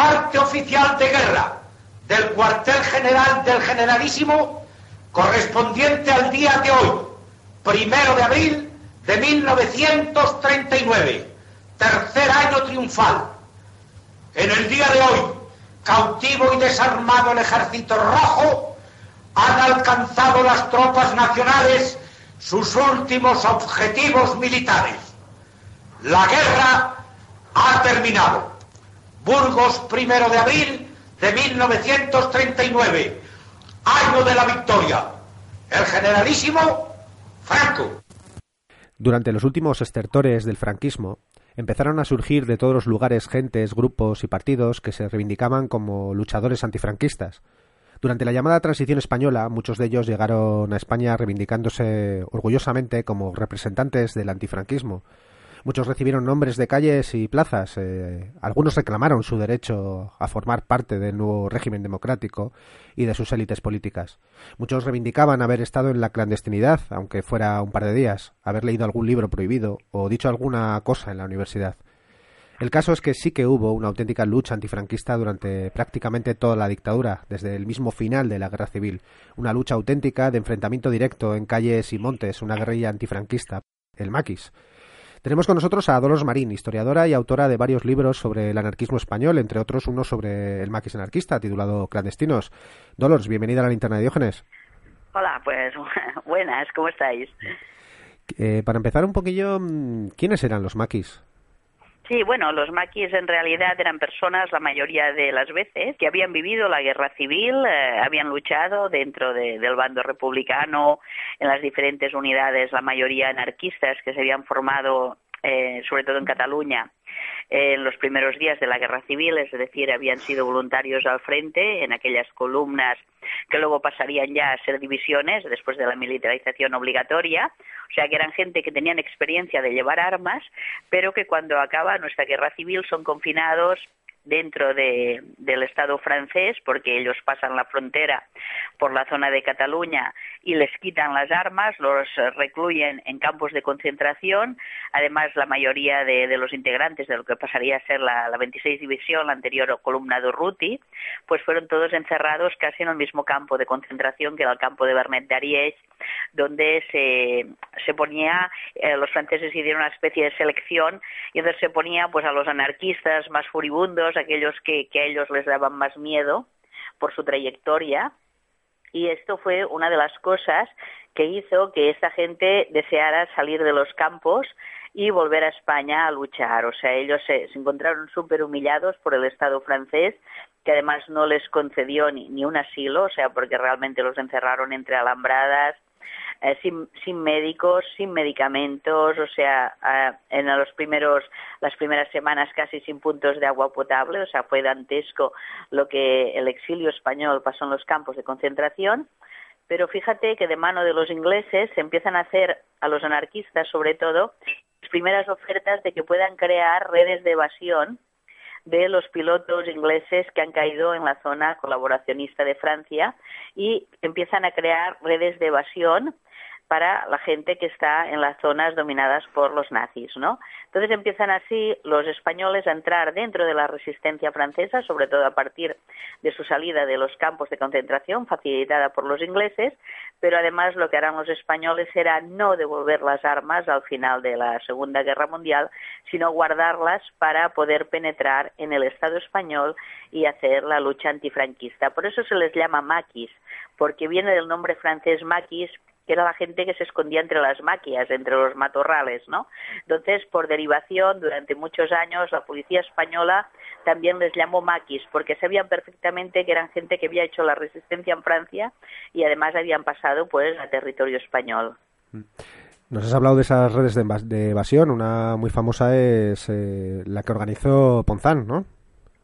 parte oficial de guerra del cuartel general del generalísimo correspondiente al día de hoy, primero de abril de 1939, tercer año triunfal. En el día de hoy, cautivo y desarmado el ejército rojo, han alcanzado las tropas nacionales sus últimos objetivos militares. La guerra ha terminado. Burgos, primero de abril de 1939, año de la victoria. El generalísimo Franco. Durante los últimos estertores del franquismo, empezaron a surgir de todos los lugares gentes, grupos y partidos que se reivindicaban como luchadores antifranquistas. Durante la llamada transición española, muchos de ellos llegaron a España reivindicándose orgullosamente como representantes del antifranquismo, Muchos recibieron nombres de calles y plazas. Eh, algunos reclamaron su derecho a formar parte del nuevo régimen democrático y de sus élites políticas. Muchos reivindicaban haber estado en la clandestinidad, aunque fuera un par de días, haber leído algún libro prohibido o dicho alguna cosa en la universidad. El caso es que sí que hubo una auténtica lucha antifranquista durante prácticamente toda la dictadura, desde el mismo final de la guerra civil, una lucha auténtica de enfrentamiento directo en calles y montes, una guerrilla antifranquista, el maquis, tenemos con nosotros a Dolores Marín, historiadora y autora de varios libros sobre el anarquismo español, entre otros uno sobre el maquis anarquista, titulado Clandestinos. Dolores, bienvenida a la linterna de Diógenes. Hola, pues buenas, ¿cómo estáis? Eh, para empezar un poquillo, mm, ¿quiénes eran los maquis? Sí, bueno, los maquis en realidad eran personas, la mayoría de las veces, que habían vivido la guerra civil, eh, habían luchado dentro del bando republicano, en las diferentes unidades, la mayoría anarquistas que se habían formado, eh, sobre todo en Cataluña, en los primeros días de la guerra civil, es decir, habían sido voluntarios al frente en aquellas columnas que luego pasarían ya a ser divisiones después de la militarización obligatoria, o sea que eran gente que tenían experiencia de llevar armas, pero que cuando acaba nuestra guerra civil son confinados dentro de, del Estado francés, porque ellos pasan la frontera por la zona de Cataluña y les quitan las armas, los recluyen en campos de concentración. Además, la mayoría de, los integrantes de lo que pasaría a ser la, 26 División, la anterior columna de Urruti, pues fueron todos encerrados casi en el mismo campo de concentración que era el campo de Bernet d'Ariège, donde se, se ponía, eh, los franceses hicieron una especie de selección y entonces se ponía pues a los anarquistas más furibundos, aquellos que, a ellos les daban más miedo por su trayectoria, y esto fue una de las cosas que hizo que esta gente deseara salir de los campos y volver a España a luchar. O sea, ellos se, encontraron súper humillados por el Estado francés, que además no les concedió ni, ni un asilo, o sea, porque realmente los encerraron entre alambradas, eh, sin, sin, médicos, sin medicamentos, o sea, en los primeros, las primeras semanas casi sin puntos de agua potable, o sea, fue dantesco lo que el exilio español pasó en los campos de concentración. Pero fíjate que de mano de los ingleses se empiezan a hacer a los anarquistas, sobre todo, las primeras ofertas de que puedan crear redes de evasión de los pilotos ingleses que han caído en la zona colaboracionista de Francia y empiezan a crear redes de evasión para la gente que está en las zonas dominadas por los nazis, ¿no? Entonces empiezan así los españoles a entrar dentro de la resistencia francesa, sobre todo a partir de su salida de los campos de concentración facilitada por los ingleses, pero además lo que harán los españoles será no devolver las armas al final de la Segunda Guerra Mundial, sino guardarlas para poder penetrar en el Estado español y hacer la lucha antifranquista. Por eso se les llama maquis, porque viene del nombre francés maquis, que era la gente que se escondía entre las maquias, entre los matorrales, ¿no? Entonces, por derivación, durante muchos años, la policía española también les llamó maquis, porque sabían perfectamente que eran gente que había hecho la resistencia en Francia y además habían pasado, pues, a territorio español. Mm. Nos has hablado de esas redes de, evasión, una muy famosa es eh, la que organizó Ponzán, ¿no?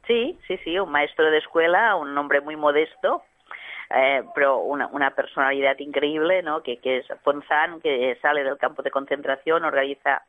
Sí, sí, sí, un maestro de escuela, un hombre muy modesto, eh, pero una, una, personalidad increíble, ¿no? Que, que es Ponzán, que sale del campo de concentración, organiza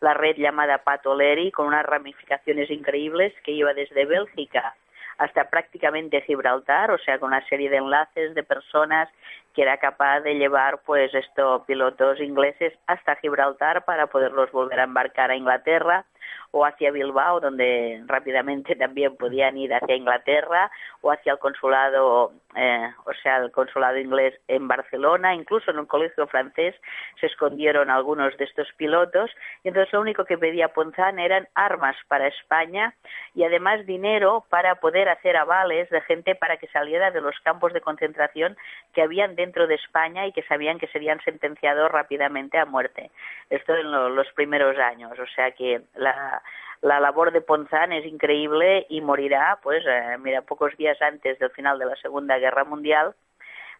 la red llamada Patoleri con unas ramificaciones increíbles que iba desde Bélgica hasta prácticamente Gibraltar, o sea, con una serie de enlaces de personas que era capaz de llevar pues estos pilotos ingleses hasta Gibraltar para poderlos volver a embarcar a Inglaterra o hacia Bilbao, donde rápidamente también podían ir hacia Inglaterra, o hacia el consulado, eh, o sea, el consulado inglés en Barcelona, incluso en un colegio francés se escondieron algunos de estos pilotos, y entonces lo único que pedía Ponzán eran armas para España y además dinero para poder hacer avales de gente para que saliera de los campos de concentración que habían dentro de España y que sabían que serían sentenciados rápidamente a muerte. Esto en los primeros años, o sea que la, la labor de Ponzán es increíble y morirá, pues, eh, mira, pocos días antes del final de la Segunda Guerra Mundial,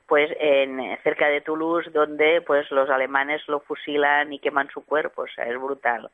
pues en cerca de Toulouse, donde pues los alemanes lo fusilan y queman su cuerpo, es brutal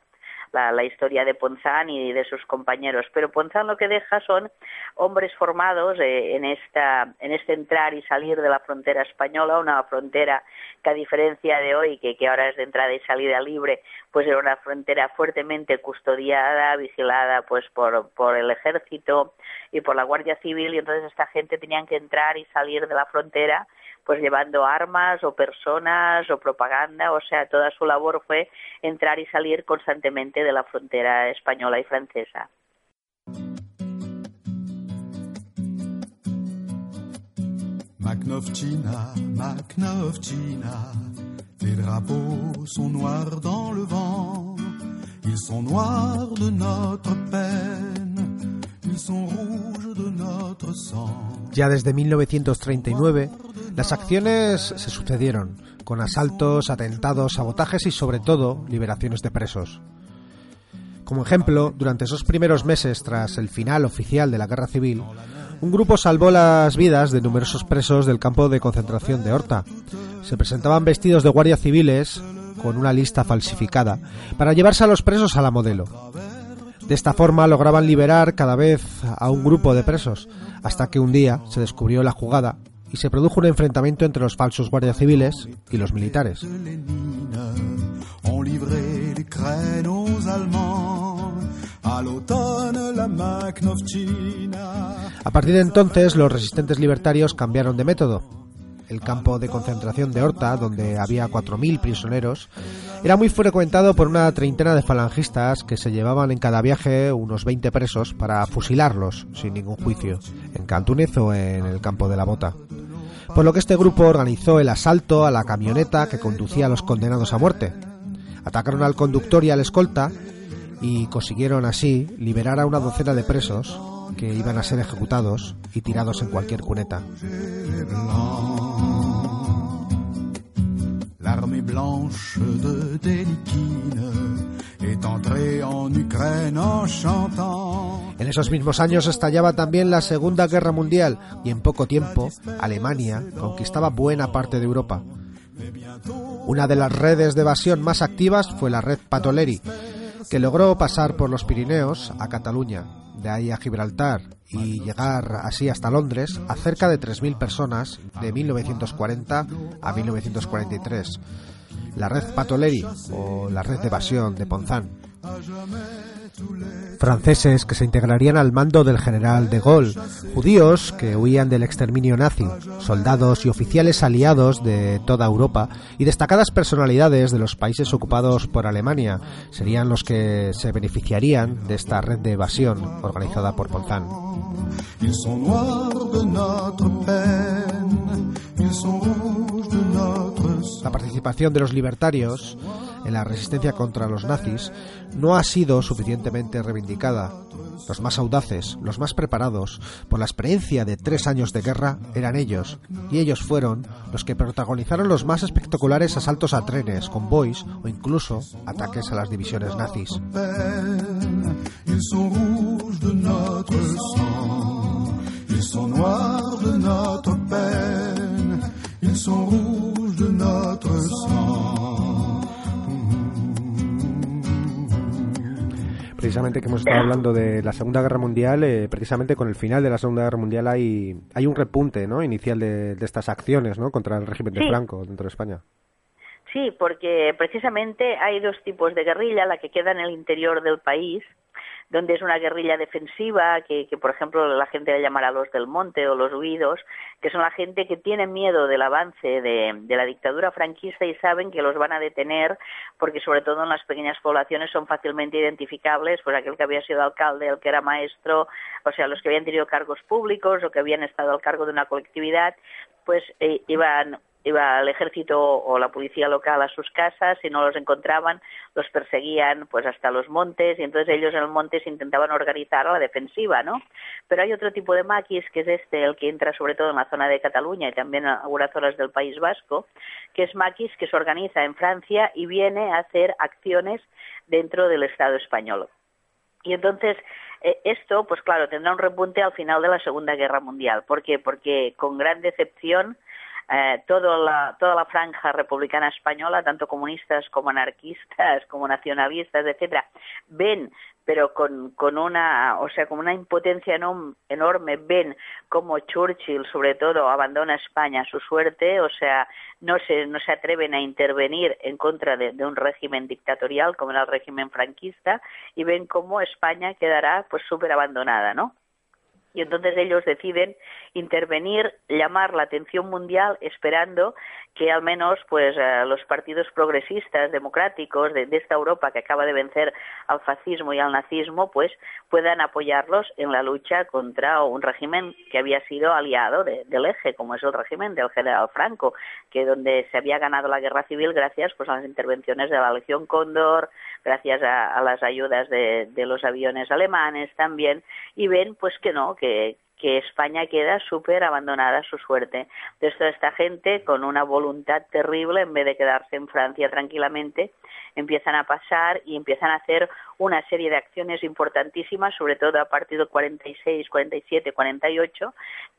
la, historia de Ponzán y de sus compañeros. Pero Ponzán lo que deja son hombres formados eh, en, esta, en este entrar y salir de la frontera española, una frontera que a diferencia de hoy, que, que ahora es de entrada y salida libre, pues era una frontera fuertemente custodiada, vigilada pues por, por el ejército y por la Guardia Civil y entonces esta gente tenían que entrar y salir de la frontera pues llevando armas o personas o propaganda, o sea, toda su labor fue entrar y salir constantemente de la frontera española y francesa. Macnovchina, Macnovchina, tes drapeaux sont noirs dans le vent, ils sont noirs de notre peine, ils sont rouges de notre sang. Ya desde 1939, las acciones se sucedieron, con asaltos, atentados, sabotajes y sobre todo liberaciones de presos. Como ejemplo, durante esos primeros meses tras el final oficial de la guerra civil, un grupo salvó las vidas de numerosos presos del campo de concentración de Horta. Se presentaban vestidos de guardias civiles con una lista falsificada para llevarse a los presos a la modelo. De esta forma lograban liberar cada vez a un grupo de presos, hasta que un día se descubrió la jugada y se produjo un enfrentamiento entre los falsos guardias civiles y los militares. A partir de entonces, los resistentes libertarios cambiaron de método el campo de concentración de Horta, donde había 4.000 prisioneros, era muy frecuentado por una treintena de falangistas que se llevaban en cada viaje unos 20 presos para fusilarlos sin ningún juicio, en Cantúnez o en el campo de la Bota. Por lo que este grupo organizó el asalto a la camioneta que conducía a los condenados a muerte. Atacaron al conductor y al escolta y consiguieron así liberar a una docena de presos que iban a ser ejecutados y tirados en cualquier cuneta. En esos mismos años estallaba también la Segunda Guerra Mundial y en poco tiempo Alemania conquistaba buena parte de Europa. Una de las redes de evasión más activas fue la red Patoleri, que logró pasar por los Pirineos a Cataluña, de ahí a Gibraltar y llegar así hasta Londres a cerca de 3.000 personas de 1940 a 1943. La red Patoleri o la red de evasión de Ponzán. Franceses que se integrarían al mando del general de Gaulle, judíos que huían del exterminio nazi, soldados y oficiales aliados de toda Europa y destacadas personalidades de los países ocupados por Alemania serían los que se beneficiarían de esta red de evasión organizada por Ponzán. La participación de los libertarios en la resistencia contra los nazis no ha sido suficientemente reivindicada. Los más audaces, los más preparados por la experiencia de tres años de guerra eran ellos, y ellos fueron los que protagonizaron los más espectaculares asaltos a trenes, convoys o incluso ataques a las divisiones nazis. Precisamente que hemos estado hablando de la Segunda Guerra Mundial, eh, precisamente con el final de la Segunda Guerra Mundial hay, hay un repunte ¿no? inicial de, estas acciones ¿no? contra el régimen de Franco dentro de España. Sí, porque precisamente hay dos tipos de guerrilla, la que queda en el interior del país, donde es una guerrilla defensiva, que, que por ejemplo la gente le llamará los del monte o los huidos, que son la gente que tiene miedo del avance de, de la dictadura franquista y saben que los van a detener porque sobre todo en las pequeñas poblaciones son fácilmente identificables, pues aquel que había sido alcalde, el que era maestro, o sea, los que habían tenido cargos públicos o que habían estado al cargo de una colectividad, pues eh, iban iba el ejército o la policía local a sus casas, si no los encontraban, los perseguían pues hasta los montes y entonces ellos en el monte se intentaban organizar a la defensiva, ¿no? Pero hay otro tipo de maquis, que es este, el que entra sobre todo en la zona de Cataluña y también en algunas zonas del País Vasco, que es maquis que se organiza en Francia y viene a hacer acciones dentro del Estado español. Y entonces eh, esto, pues claro, tendrá un repunte al final de la Segunda Guerra Mundial. ¿Por qué? Porque con gran decepción eh, toda, la, toda la franja republicana española, tanto comunistas como anarquistas, como nacionalistas, etcétera, ven pero con, con una, o sea, con una impotencia enorme, ven cómo Churchill, sobre todo, abandona España a su suerte, o sea, no se, no se atreven a intervenir en contra de, de, un régimen dictatorial como era el régimen franquista, y ven cómo España quedará pues súper abandonada, ¿no? Y entonces ellos deciden intervenir, llamar la atención mundial, esperando que al menos pues los partidos progresistas democráticos de, esta Europa que acaba de vencer al fascismo y al nazismo pues puedan apoyarlos en la lucha contra un régimen que había sido aliado del eje como es el régimen del general Franco que donde se había ganado la guerra civil gracias pues a las intervenciones de la Legión Cóndor gracias a, las ayudas de, de los aviones alemanes también y ven pues que no que que España queda súper abandonada a su suerte. Entonces toda esta gente, con una voluntad terrible, en vez de quedarse en Francia tranquilamente, empiezan a pasar y empiezan a hacer una serie de acciones importantísimas, sobre todo a partir del 46, 47, 48,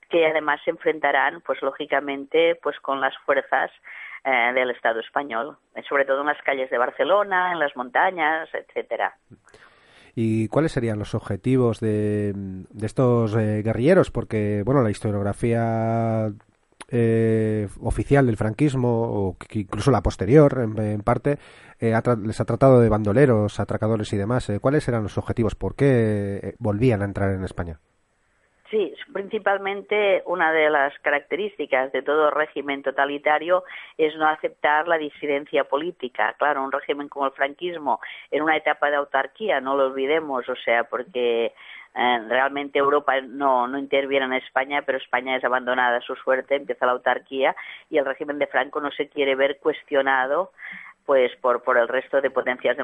que además se enfrentarán, pues lógicamente, pues con las fuerzas eh, del Estado español, sobre todo en las calles de Barcelona, en las montañas, etcétera. ¿Y cuáles serían los objetivos de, estos eh, guerrilleros? Porque, bueno, la historiografía eh, oficial del franquismo, o incluso la posterior, en, parte, eh, les ha tratado de bandoleros, atracadores y demás. ¿Cuáles eran los objetivos? ¿Por qué volvían a entrar en España? Principalmente una de las características de todo régimen totalitario es no aceptar la disidencia política. Claro, un régimen como el franquismo, en una etapa de autarquía, no lo olvidemos, o sea, porque eh, realmente Europa no, no interviene en España, pero España es abandonada a su suerte, empieza la autarquía y el régimen de Franco no se quiere ver cuestionado pues por, por el resto de potencias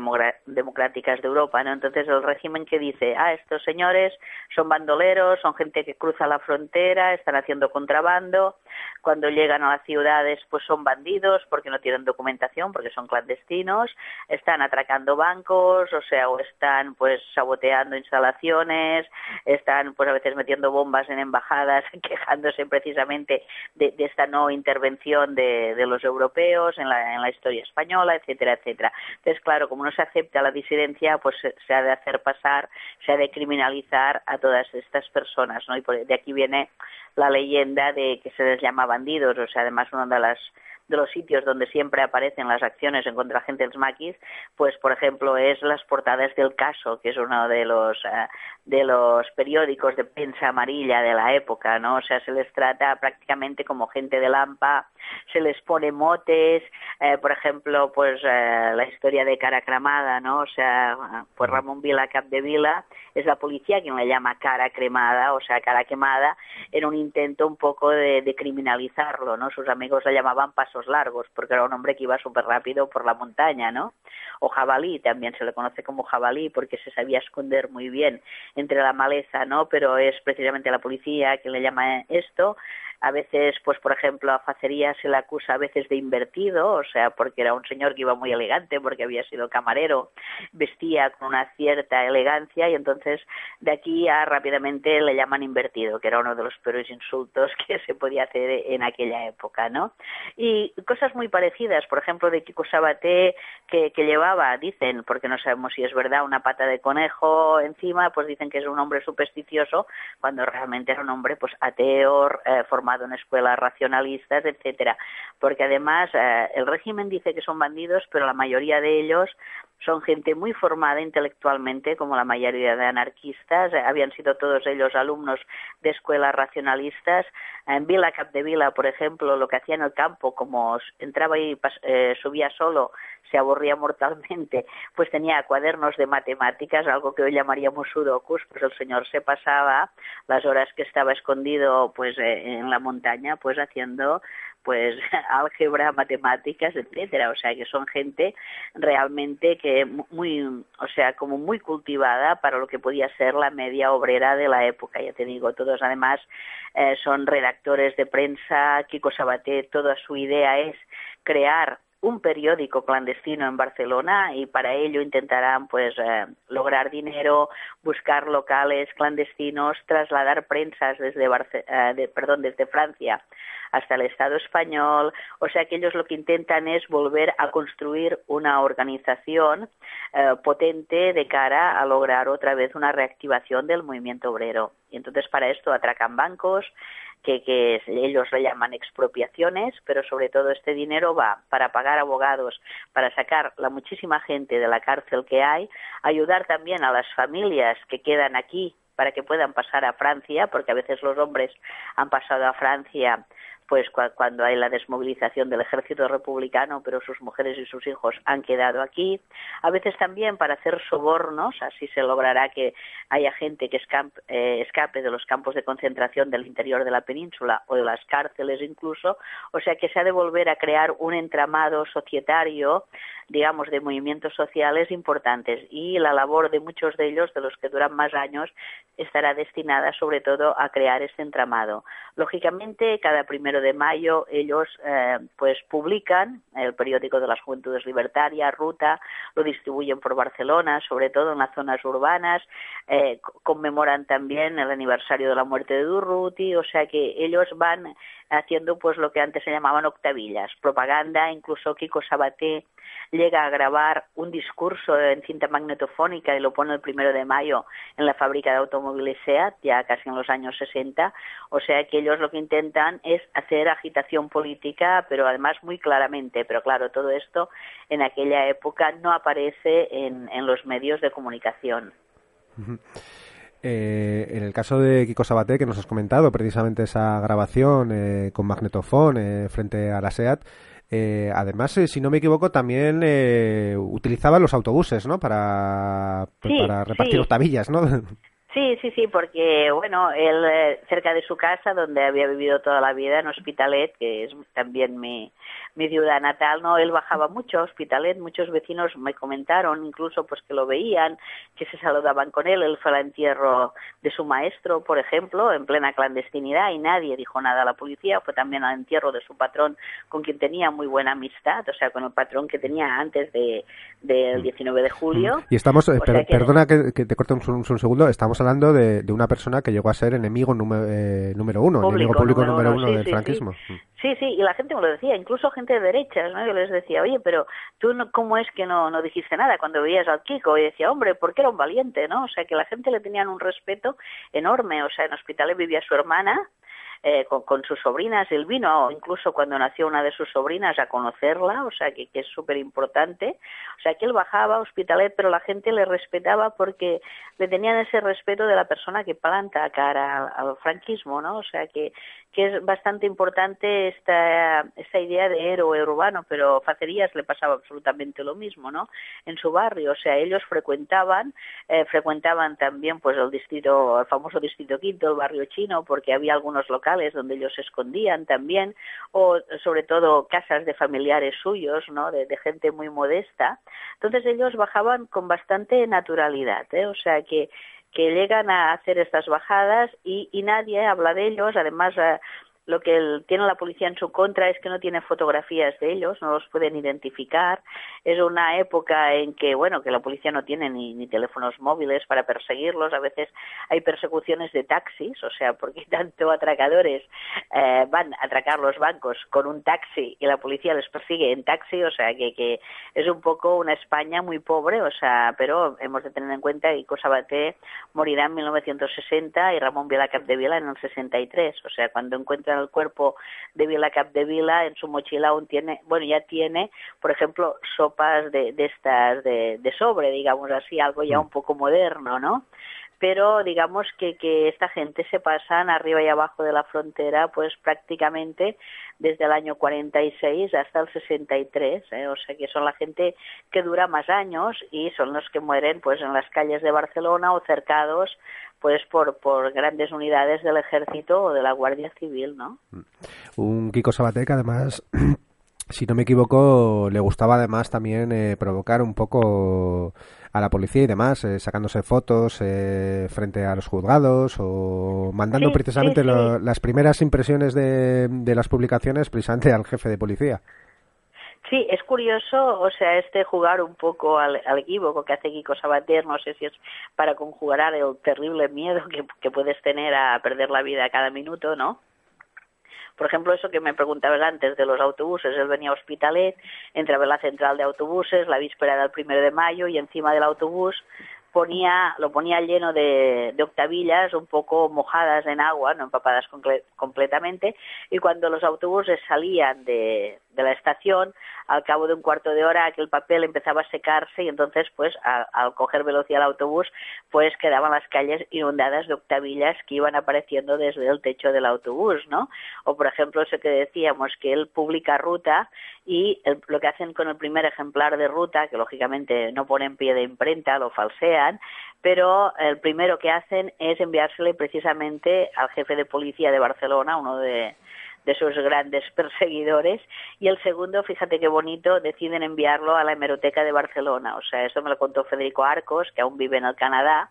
democráticas de Europa, ¿no? Entonces el régimen que dice, ah, estos señores son bandoleros, son gente que cruza la frontera, están haciendo contrabando, cuando llegan a las ciudades pues son bandidos porque no tienen documentación, porque son clandestinos, están atracando bancos, o sea, o están pues saboteando instalaciones, están pues a veces metiendo bombas en embajadas, quejándose precisamente de, esta no intervención de, de los europeos en la, en la historia española, etcétera, etcétera. Entonces, claro, como no se acepta la disidencia, pues se, ha de hacer pasar, se ha de criminalizar a todas estas personas, ¿no? Y de aquí viene la leyenda de que se les llama bandidos, o sea, además una de las de los sitios donde siempre aparecen las acciones en contra del maquis, pues por ejemplo es las portadas del caso, que es uno de los eh, de los periódicos de prensa amarilla de la época, ¿no? O sea, se les trata prácticamente como gente de lampa, se les pone motes, eh, por ejemplo, pues eh, la historia de cara cremada, ¿no? O sea, pues Ramón Vila Capdevila es la policía quien le llama cara cremada, o sea, cara quemada, en un intento un poco de, de criminalizarlo, ¿no? Sus amigos le llamaban paso largos, porque era un hombre que iba súper rápido por la montaña, ¿no? O jabalí, también se le conoce como jabalí, porque se sabía esconder muy bien entre la maleza, ¿no? Pero es precisamente la policía quien le llama esto, a veces, pues por ejemplo, a Facería se le acusa a veces de invertido, o sea, porque era un señor que iba muy elegante, porque había sido camarero, vestía con una cierta elegancia y entonces de aquí a rápidamente le llaman invertido, que era uno de los peores insultos que se podía hacer en aquella época, ¿no? Y cosas muy parecidas, por ejemplo, de Kiko Sabaté, que, que llevaba, dicen, porque no sabemos si es verdad, una pata de conejo encima, pues dicen que es un hombre supersticioso, cuando realmente era un hombre pues ateo, eh, en escuelas racionalistas, etcétera, porque además eh, el régimen dice que son bandidos, pero la mayoría de ellos son gente muy formada intelectualmente, como la mayoría de anarquistas, habían sido todos ellos alumnos de escuelas racionalistas. En Vila Capdevila, por ejemplo, lo que hacía en el campo, como entraba y eh, subía solo, se aburría mortalmente, pues tenía cuadernos de matemáticas, algo que hoy llamaríamos sudokus, pues el señor se pasaba las horas que estaba escondido pues eh, en la montaña, pues haciendo pues álgebra, matemáticas, etcétera, o sea que son gente realmente que muy, o sea, como muy cultivada para lo que podía ser la media obrera de la época, ya te digo, todos además eh, son redactores de prensa, Kiko Sabaté, toda su idea es crear un periódico clandestino en Barcelona y para ello intentarán pues eh, lograr dinero, buscar locales clandestinos, trasladar prensas desde eh, perdón, desde Francia hasta el Estado español, o sea que ellos lo que intentan es volver a construir una organización eh, potente de cara a lograr otra vez una reactivación del movimiento obrero. Y entonces para esto atracan bancos, que, ellos le llaman expropiaciones, pero sobre todo este dinero va para pagar abogados, para sacar la muchísima gente de la cárcel que hay, ayudar también a las familias que quedan aquí para que puedan pasar a Francia, porque a veces los hombres han pasado a Francia pues cuando hay la desmovilización del ejército republicano, pero sus mujeres y sus hijos han quedado aquí. A veces también para hacer sobornos, así se logrará que haya gente que eh, escape de los campos de concentración del interior de la península o de las cárceles incluso. O sea que se ha de volver a crear un entramado societario digamos, de movimientos sociales importantes y la labor de muchos de ellos, de los que duran más años, estará destinada sobre todo a crear este entramado. Lógicamente, cada primero de mayo ellos eh, pues publican el periódico de las Juventudes Libertarias, Ruta, lo distribuyen por Barcelona, sobre todo en las zonas urbanas, eh, conmemoran también el aniversario de la muerte de Durruti, o sea que ellos van haciendo pues lo que antes se llamaban octavillas, propaganda, incluso Kiko Sabaté llega a grabar un discurso en cinta magnetofónica y lo pone el primero de mayo en la fábrica de automóviles SEAT, ya casi en los años 60. O sea que ellos lo que intentan es hacer agitación política, pero además muy claramente. Pero claro, todo esto en aquella época no aparece en, los medios de comunicación. Eh, en el caso de Kiko Sabaté, que nos has comentado precisamente esa grabación eh, con magnetofón eh, frente a la SEAT, eh, además, eh, si no me equivoco, también eh, utilizaba los autobuses, ¿no? Para, para repartir octavillas, ¿no? Sí, sí, sí, porque, bueno, él eh, cerca de su casa, donde había vivido toda la vida, en Hospitalet, que es también mi, mi ciudad natal, ¿no? Él bajaba mucho a Hospitalet, muchos vecinos me comentaron, incluso pues que lo veían, que se saludaban con él, él fue al entierro de su maestro, por ejemplo, en plena clandestinidad y nadie dijo nada a la policía, fue también al entierro de su patrón con quien tenía muy buena amistad, o sea, con el patrón que tenía antes de, del 19 de julio. Y estamos, eh, perdona que, te corte un, un, segundo, estamos hablando de, una persona que llegó a ser enemigo número, eh, número uno, enemigo público número, uno, del franquismo. Sí. sí, y la gente me lo decía, incluso gente de derechas, ¿no? Yo les decía, oye, pero tú no, cómo es que no, no dijiste nada cuando veías al Kiko? Y decía, hombre, porque era un valiente, ¿no? O sea, que la gente le tenían un respeto enorme. O sea, en hospitales vivía su hermana, eh, con, sus sobrinas. Él vino incluso cuando nació una de sus sobrinas a conocerla, o sea que, que es súper importante. O sea que él bajaba a Hospitalet, pero la gente le respetaba porque le tenían ese respeto de la persona que planta cara al, franquismo, ¿no? O sea que, que es bastante importante esta, esta idea de héroe urbano, pero Facerías le pasaba absolutamente lo mismo, ¿no? En su barrio, o sea, ellos frecuentaban, eh, frecuentaban también pues el distrito, el famoso distrito quinto, el barrio chino, porque había algunos locales donde ellos se escondían también, o sobre todo casas de familiares suyos, ¿no? de, gente muy modesta. Entonces ellos bajaban con bastante naturalidad, ¿eh? o sea que que llegan a hacer estas bajadas y, y nadie habla de ellos, además eh, lo que tiene la policía en su contra es que no tiene fotografías de ellos, no los pueden identificar. Es una época en que, bueno, que la policía no tiene ni, teléfonos móviles para perseguirlos. A veces hay persecuciones de taxis, o sea, porque tanto atracadores eh, van a atracar los bancos con un taxi y la policía les persigue en taxi, o sea, que, que es un poco una España muy pobre, o sea, pero hemos de tener en cuenta que Cosabaté morirá en 1960 y Ramón Vila Capdevila en el 63, o sea, cuando encuentran encuentran el cuerpo de Vila Capdevila, en su mochila aún tiene, bueno, ya tiene, por ejemplo, sopas de, de estas de, de sobre, digamos así, algo ya mm. un poco moderno, ¿no? Pero digamos que, que esta gente se pasan arriba y abajo de la frontera pues prácticamente desde el año 46 hasta el 63, ¿eh? o sea que son la gente que dura más años y son los que mueren pues en las calles de Barcelona o cercados pues por, por grandes unidades del ejército o de la Guardia Civil, ¿no? Un Kiko Sabatek además si no me equivoco, le gustaba además también eh, provocar un poco a la policía y demás, eh, sacándose fotos eh, frente a los juzgados o mandando precisamente las primeras impresiones de, de, las publicaciones precisamente al jefe de policía. Sí, es curioso, o sea, este jugar un poco al, al equívoco que hace Kiko Sabater, no sé si es para conjugar el terrible miedo que, que puedes tener a perder la vida cada minuto, ¿no? Por ejemplo, eso que me preguntabas antes de los autobuses, él venía a Hospitalet, entraba en la central de autobuses la víspera del primero de mayo y encima del autobús ponía, lo ponía lleno de, octavillas un poco mojadas en agua, no empapadas completamente, y cuando los autobuses salían de, de la estación, al cabo de un cuarto de hora aquel papel empezaba a secarse y entonces pues al coger velocidad el autobús pues quedaban las calles inundadas de octavillas que iban apareciendo desde el techo del autobús, ¿no? O por ejemplo eso que decíamos que él publica ruta y lo que hacen con el primer ejemplar de ruta, que lógicamente no ponen pie de imprenta, lo falsean, pero el primero que hacen es enviársele precisamente al jefe de policía de Barcelona, uno de, de sus grandes perseguidores, y el segundo, fíjate qué bonito, deciden enviarlo a la hemeroteca de Barcelona. O sea, eso me lo contó Federico Arcos, que aún vive en el Canadá,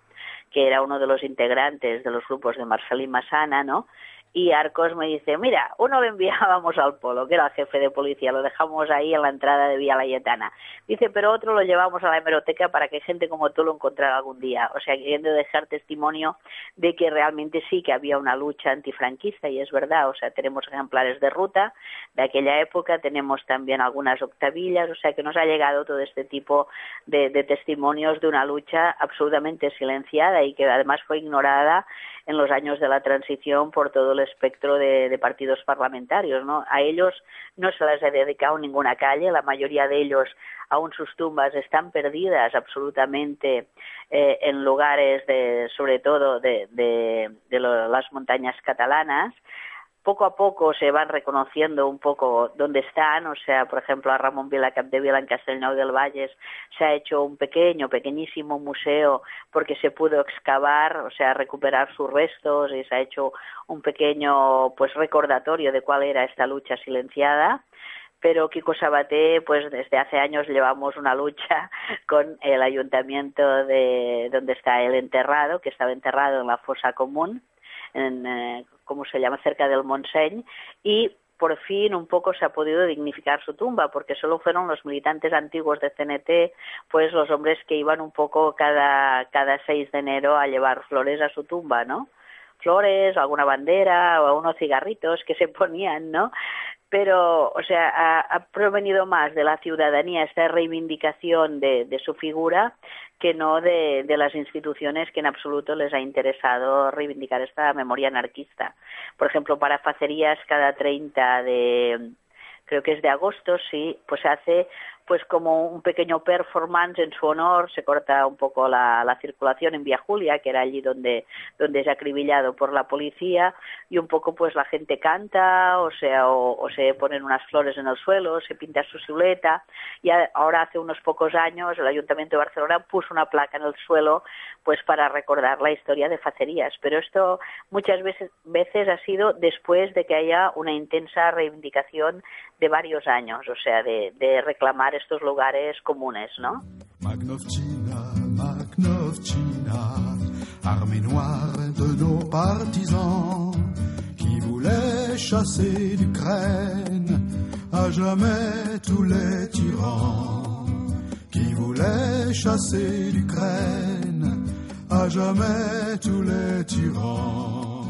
que era uno de los integrantes de los grupos de Marcelí Massana, ¿no? Y Arcos me dice, mira, uno lo enviábamos al Polo, que era el jefe de policía, lo dejamos ahí en la entrada de Vía Layetana. Dice, pero otro lo llevamos a la hemeroteca para que gente como tú lo encontrara algún día. O sea, queriendo dejar testimonio de que realmente sí que había una lucha antifranquista, y es verdad, o sea, tenemos ejemplares de ruta de aquella época, tenemos también algunas octavillas, o sea, que nos ha llegado todo este tipo de, de testimonios de una lucha absolutamente silenciada y que además fue ignorada en los años de la transición por todo el espectro de, partidos parlamentarios. ¿no? A ellos no se les ha dedicado ninguna calle, la mayoría de ellos aún sus tumbas están perdidas absolutamente eh, en lugares de, sobre todo de, de, las montañas catalanas poco a poco se van reconociendo un poco dónde están, o sea, por ejemplo, a Ramón Vila Capdevila en Castellnou del Valles se ha hecho un pequeño, pequeñísimo museo porque se pudo excavar, o sea, recuperar sus restos y se ha hecho un pequeño, pues, recordatorio de cuál era esta lucha silenciada. Pero Kiko Sabaté, pues desde hace años llevamos una lucha con el ayuntamiento de donde está él enterrado, que estaba enterrado en la fosa común, en, eh, como se llama, cerca del Montseny, y por fin un poco se ha podido dignificar su tumba, porque solo fueron los militantes antiguos de CNT, pues los hombres que iban un poco cada, cada 6 de enero a llevar flores a su tumba, ¿no? Flores, alguna bandera o unos cigarritos que se ponían, ¿no? Pero, o sea, ha, provenido más de la ciudadanía esta reivindicación de, de su figura que no de, de, las instituciones que en absoluto les ha interesado reivindicar esta memoria anarquista. Por ejemplo, para Facerías, cada 30 de, creo que es de agosto, sí, pues hace pues como un pequeño performance en su honor, se corta un poco la, la, circulación en Vía Julia, que era allí donde, donde es acribillado por la policía, y un poco pues la gente canta, o sea, o, se ponen unas flores en el suelo, se pinta su silueta, y ahora hace unos pocos años el Ayuntamiento de Barcelona puso una placa en el suelo pues para recordar la historia de Facerías, pero esto muchas veces, veces ha sido después de que haya una intensa reivindicación de varios años, o sea, de reclamar estos lugares comunes, ¿no? Magnovchina, Magnovchina, armée noire de nos partisans, qui voulait chasser d'Ukraine à jamais tous les tyrans, qui voulait chasser d'Ukraine à jamais tous les tyrans.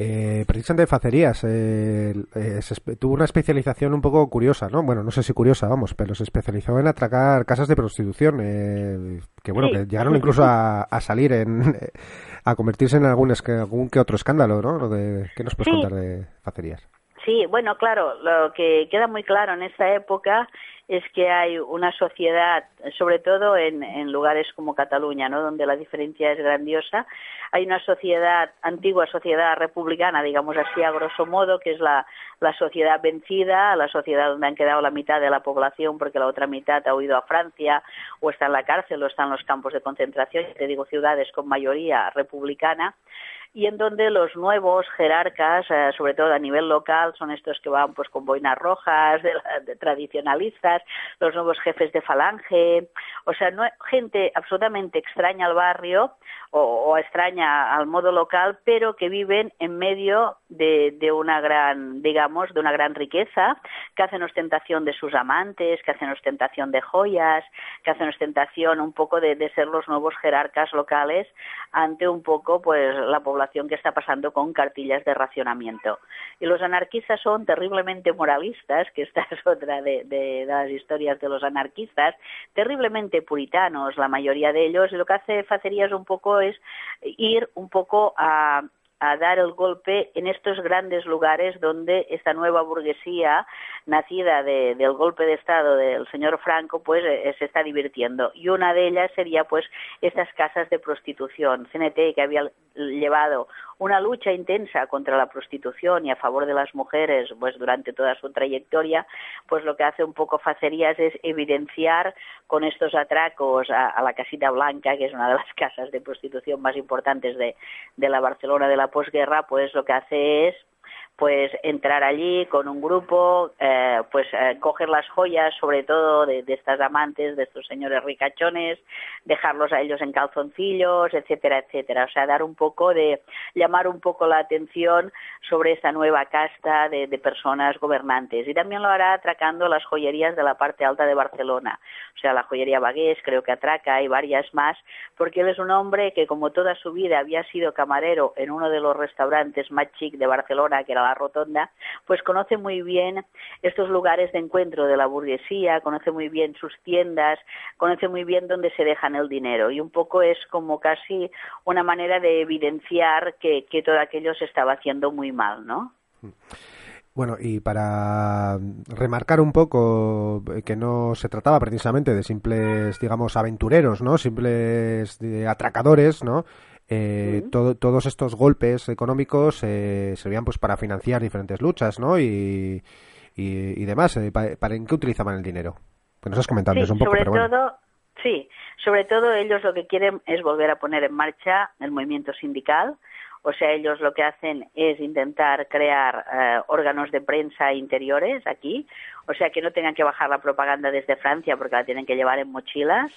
Eh, precisamente de Facerías, eh, eh, se, tuvo una especialización un poco curiosa, ¿no? Bueno, no sé si curiosa, vamos, pero se especializó en atracar casas de prostitución, eh, que bueno, sí. que llegaron incluso a, a salir en, a convertirse en algún, algún que otro escándalo, ¿no? De, ¿Qué nos puedes contar de facerías? Sí, bueno, claro, lo que queda muy claro en esta época es que hay una sociedad, sobre todo en, lugares como Cataluña, ¿no? donde la diferencia es grandiosa, hay una sociedad, antigua sociedad republicana, digamos así a grosso modo, que es la, la sociedad vencida, la sociedad donde han quedado la mitad de la población porque la otra mitad ha huido a Francia o está en la cárcel o está en los campos de concentración, te digo ciudades con mayoría republicana, y en donde los nuevos jerarcas, eh, sobre todo a nivel local, son estos que van pues con boinas rojas, de, tradicionalistas, los nuevos jefes de falange, o sea, no, gente absolutamente extraña al barrio o, o, extraña al modo local, pero que viven en medio de, de, una gran, digamos, de una gran riqueza, que hacen ostentación de sus amantes, que hacen ostentación de joyas, que hacen ostentación un poco de, de ser los nuevos jerarcas locales ante un poco pues la población que está pasando con cartillas de racionamiento. Y los anarquistas son terriblemente moralistas, que esta es otra de, de, las historias de los anarquistas, terriblemente puritanos, la mayoría de ellos, y lo que hace Facerías un poco es ir un poco a, a dar el golpe en estos grandes lugares donde esta nueva burguesía nacida de, del golpe de Estado del señor Franco, pues eh, se está divirtiendo. Y una de ellas sería, pues, estas casas de prostitución. CNT, que había llevado una lucha intensa contra la prostitución y a favor de las mujeres, pues, durante toda su trayectoria, pues lo que hace un poco Facerías es evidenciar con estos atracos a, la Casita Blanca, que es una de las casas de prostitución más importantes de, de la Barcelona de la posguerra, pues lo que hace es pues entrar allí con un grupo, eh, pues eh, coger las joyas, sobre todo de, estas amantes, de estos señores ricachones, dejarlos a ellos en calzoncillos, etcétera, etcétera. O sea, dar un poco de, llamar un poco la atención sobre esta nueva casta de, de personas gobernantes. Y también lo hará atracando las joyerías de la parte alta de Barcelona. O sea, la joyería Bagués creo que atraca y varias más, porque él es un hombre que como toda su vida había sido camarero en uno de los restaurantes más chic de Barcelona, que era la Rotonda, pues conoce muy bien estos lugares de encuentro de la burguesía, conoce muy bien sus tiendas, conoce muy bien dónde se dejan el dinero y un poco es como casi una manera de evidenciar que, que todo aquello se estaba haciendo muy mal, ¿no? Bueno, y para remarcar un poco que no se trataba precisamente de simples, digamos, aventureros, ¿no? Simples atracadores, ¿no? Eh, todo, todos estos golpes económicos eh, servían pues para financiar diferentes luchas, ¿no? Y, y, y demás. Eh, ¿Para, ¿Para en qué utilizaban el dinero? Pues nos has comentado sí, eso un poco, sobre pero bueno. todo, sí, sobre todo ellos lo que quieren es volver a poner en marcha el movimiento sindical. O sea, ellos lo que hacen es intentar crear eh, órganos de prensa interiores aquí, o sea, que no tengan que bajar la propaganda desde Francia porque la tienen que llevar en mochilas.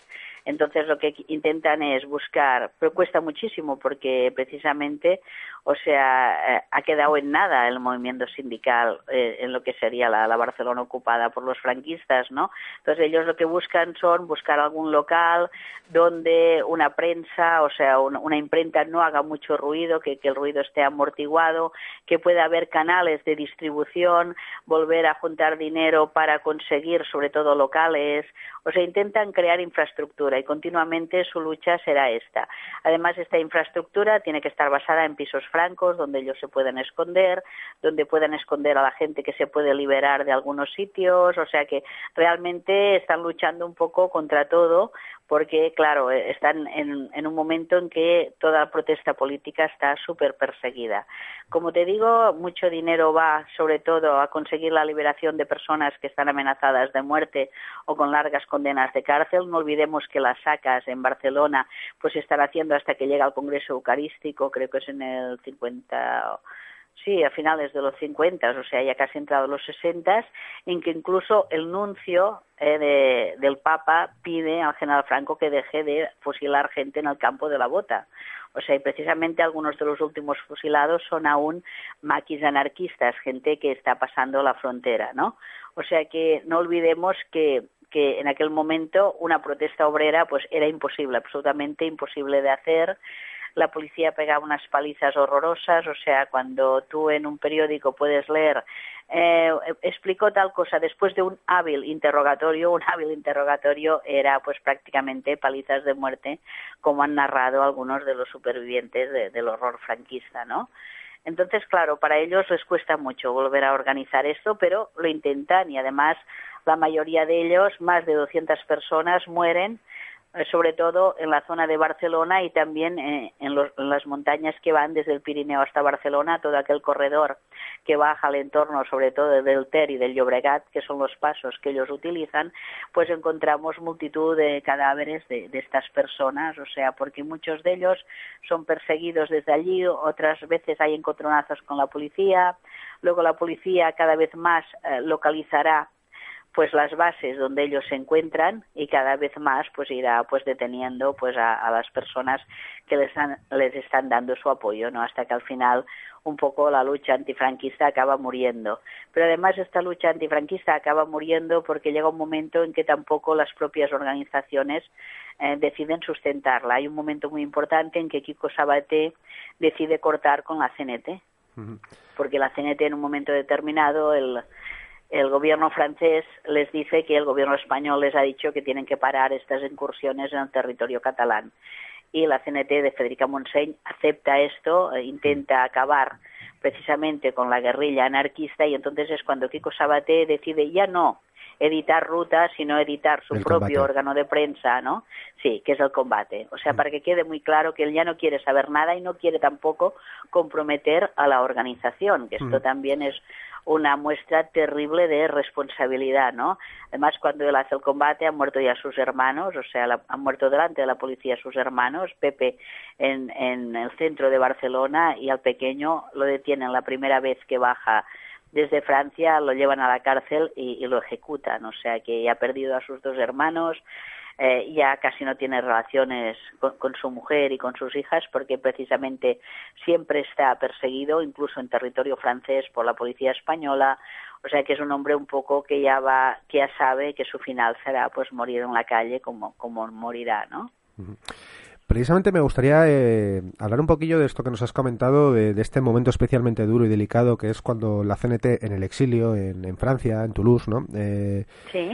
Entonces lo que intentan es buscar, pero cuesta muchísimo porque precisamente, o sea, eh, ha quedado en nada el movimiento sindical eh, en lo que sería la, Barcelona ocupada por los franquistas, ¿no? Entonces ellos lo que buscan son buscar algún local donde una prensa, o sea, una, una imprenta no haga mucho ruido, que, que el ruido esté amortiguado, que pueda haber canales de distribución, volver a juntar dinero para conseguir sobre todo locales, o sea, intentan crear infraestructura y continuamente su lucha será esta. Además, esta infraestructura tiene que estar basada en pisos francos donde ellos se pueden esconder, donde puedan esconder a la gente que se puede liberar de algunos sitios, o sea que realmente están luchando un poco contra todo porque, claro, están en, en un momento en que toda protesta política está súper perseguida. Como te digo, mucho dinero va sobre todo a conseguir la liberación de personas que están amenazadas de muerte o con largas condenas de cárcel. No olvidemos que las sacas en Barcelona pues están haciendo hasta que llega al Congreso Eucarístico, creo que es en el 50 sí, a finales de los 50, o sea, ya casi entrado los 60, en que incluso el nuncio eh, de, del Papa pide al general Franco que deje de fusilar gente en el campo de la bota. O sea, y precisamente algunos de los últimos fusilados son aún maquis anarquistas, gente que está pasando la frontera, ¿no? O sea que no olvidemos que que en aquel momento una protesta obrera pues era imposible, absolutamente imposible de hacer, la policía pegaba unas palizas horrorosas, o sea, cuando tú en un periódico puedes leer eh, explicó tal cosa después de un hábil interrogatorio, un hábil interrogatorio era pues prácticamente palizas de muerte, como han narrado algunos de los supervivientes del horror franquista, ¿no? Entonces, claro, para ellos les cuesta mucho volver a organizar esto, pero lo intentan y además la mayoría de ellos, más de 200 personas, mueren eh, sobre todo en la zona de Barcelona y también eh, en, las montañas que van desde el Pirineo hasta Barcelona, todo aquel corredor que baja al entorno, sobre todo del Ter y del Llobregat, que son los pasos que ellos utilizan, pues encontramos multitud de cadáveres de, de estas personas, o sea, porque muchos de ellos son perseguidos desde allí, otras veces hay encontronazos con la policía, luego la policía cada vez más eh, localizará pues las bases donde ellos se encuentran y cada vez más pues irá pues deteniendo pues a, las personas que les, les están dando su apoyo no hasta que al final un poco la lucha antifranquista acaba muriendo. Pero además esta lucha antifranquista acaba muriendo porque llega un momento en que tampoco las propias organizaciones eh, deciden sustentarla. Hay un momento muy importante en que Kiko Sabaté decide cortar con la CNT porque la CNT en un momento determinado el el gobierno francés les dice que el gobierno español les ha dicho que tienen que parar estas incursiones en el territorio catalán. Y la CNT de Federica Montseny acepta esto, e intenta acabar precisamente con la guerrilla anarquista y entonces es cuando Kiko Sabaté decide ya no editar rutas, sino editar su propio órgano de prensa, ¿no? Sí, que es el combate. O sea, mm. para que quede muy claro que él ya no quiere saber nada y no quiere tampoco comprometer a la organización, que esto mm. también es una muestra terrible de responsabilidad, ¿no? Además, cuando él hace el combate han muerto ya sus hermanos, o sea, han muerto delante de la policía sus hermanos, Pepe en, en el centro de Barcelona y al pequeño lo detienen la primera vez que baja desde Francia, lo llevan a la cárcel y, lo ejecutan, o sea que ya ha perdido a sus dos hermanos, eh, ya casi no tiene relaciones con, su mujer y con sus hijas porque precisamente siempre está perseguido, incluso en territorio francés, por la policía española. O sea que es un hombre un poco que ya va, que ya sabe que su final será pues morir en la calle como, como morirá, ¿no? Precisamente me gustaría eh, hablar un poquillo de esto que nos has comentado, de, este momento especialmente duro y delicado que es cuando la CNT en el exilio, en, Francia, en Toulouse, ¿no? Eh,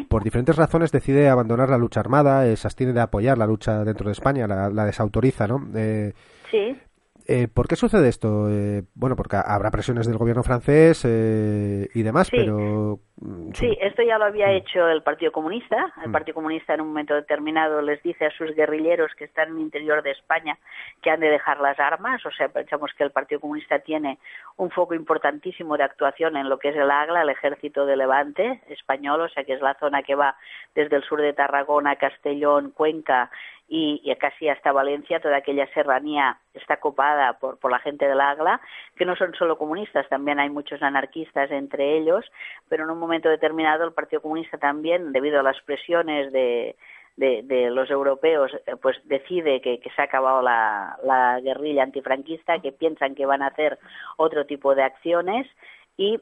por diferentes razones decide abandonar la lucha armada, eh, se abstiene de apoyar la lucha dentro de España, la, la desautoriza, ¿no? sí. Eh, ¿Por qué sucede esto? Eh, bueno, porque habrá presiones del gobierno francés eh, y demás, pero... Mm, sí, esto ya lo había mm. hecho el Partido Comunista. El mm. Partido Comunista en un momento determinado les dice a sus guerrilleros que están en el interior de España que han de dejar las armas. O sea, pensamos que el Partido Comunista tiene un foco importantísimo de actuación en lo que es el AGLA, el Ejército de Levante español, o sea, que es la zona que va desde el sur de Tarragona, Castellón, Cuenca y, casi hasta Valencia, toda aquella serranía está copada por, por la gente del AGLA, que no son solo comunistas, también hay muchos anarquistas entre ellos, pero en un momento determinado el Partido Comunista también, debido a las presiones de, los europeos, eh, pues decide que, se ha acabado la, guerrilla antifranquista, que piensan que van a hacer otro tipo de acciones y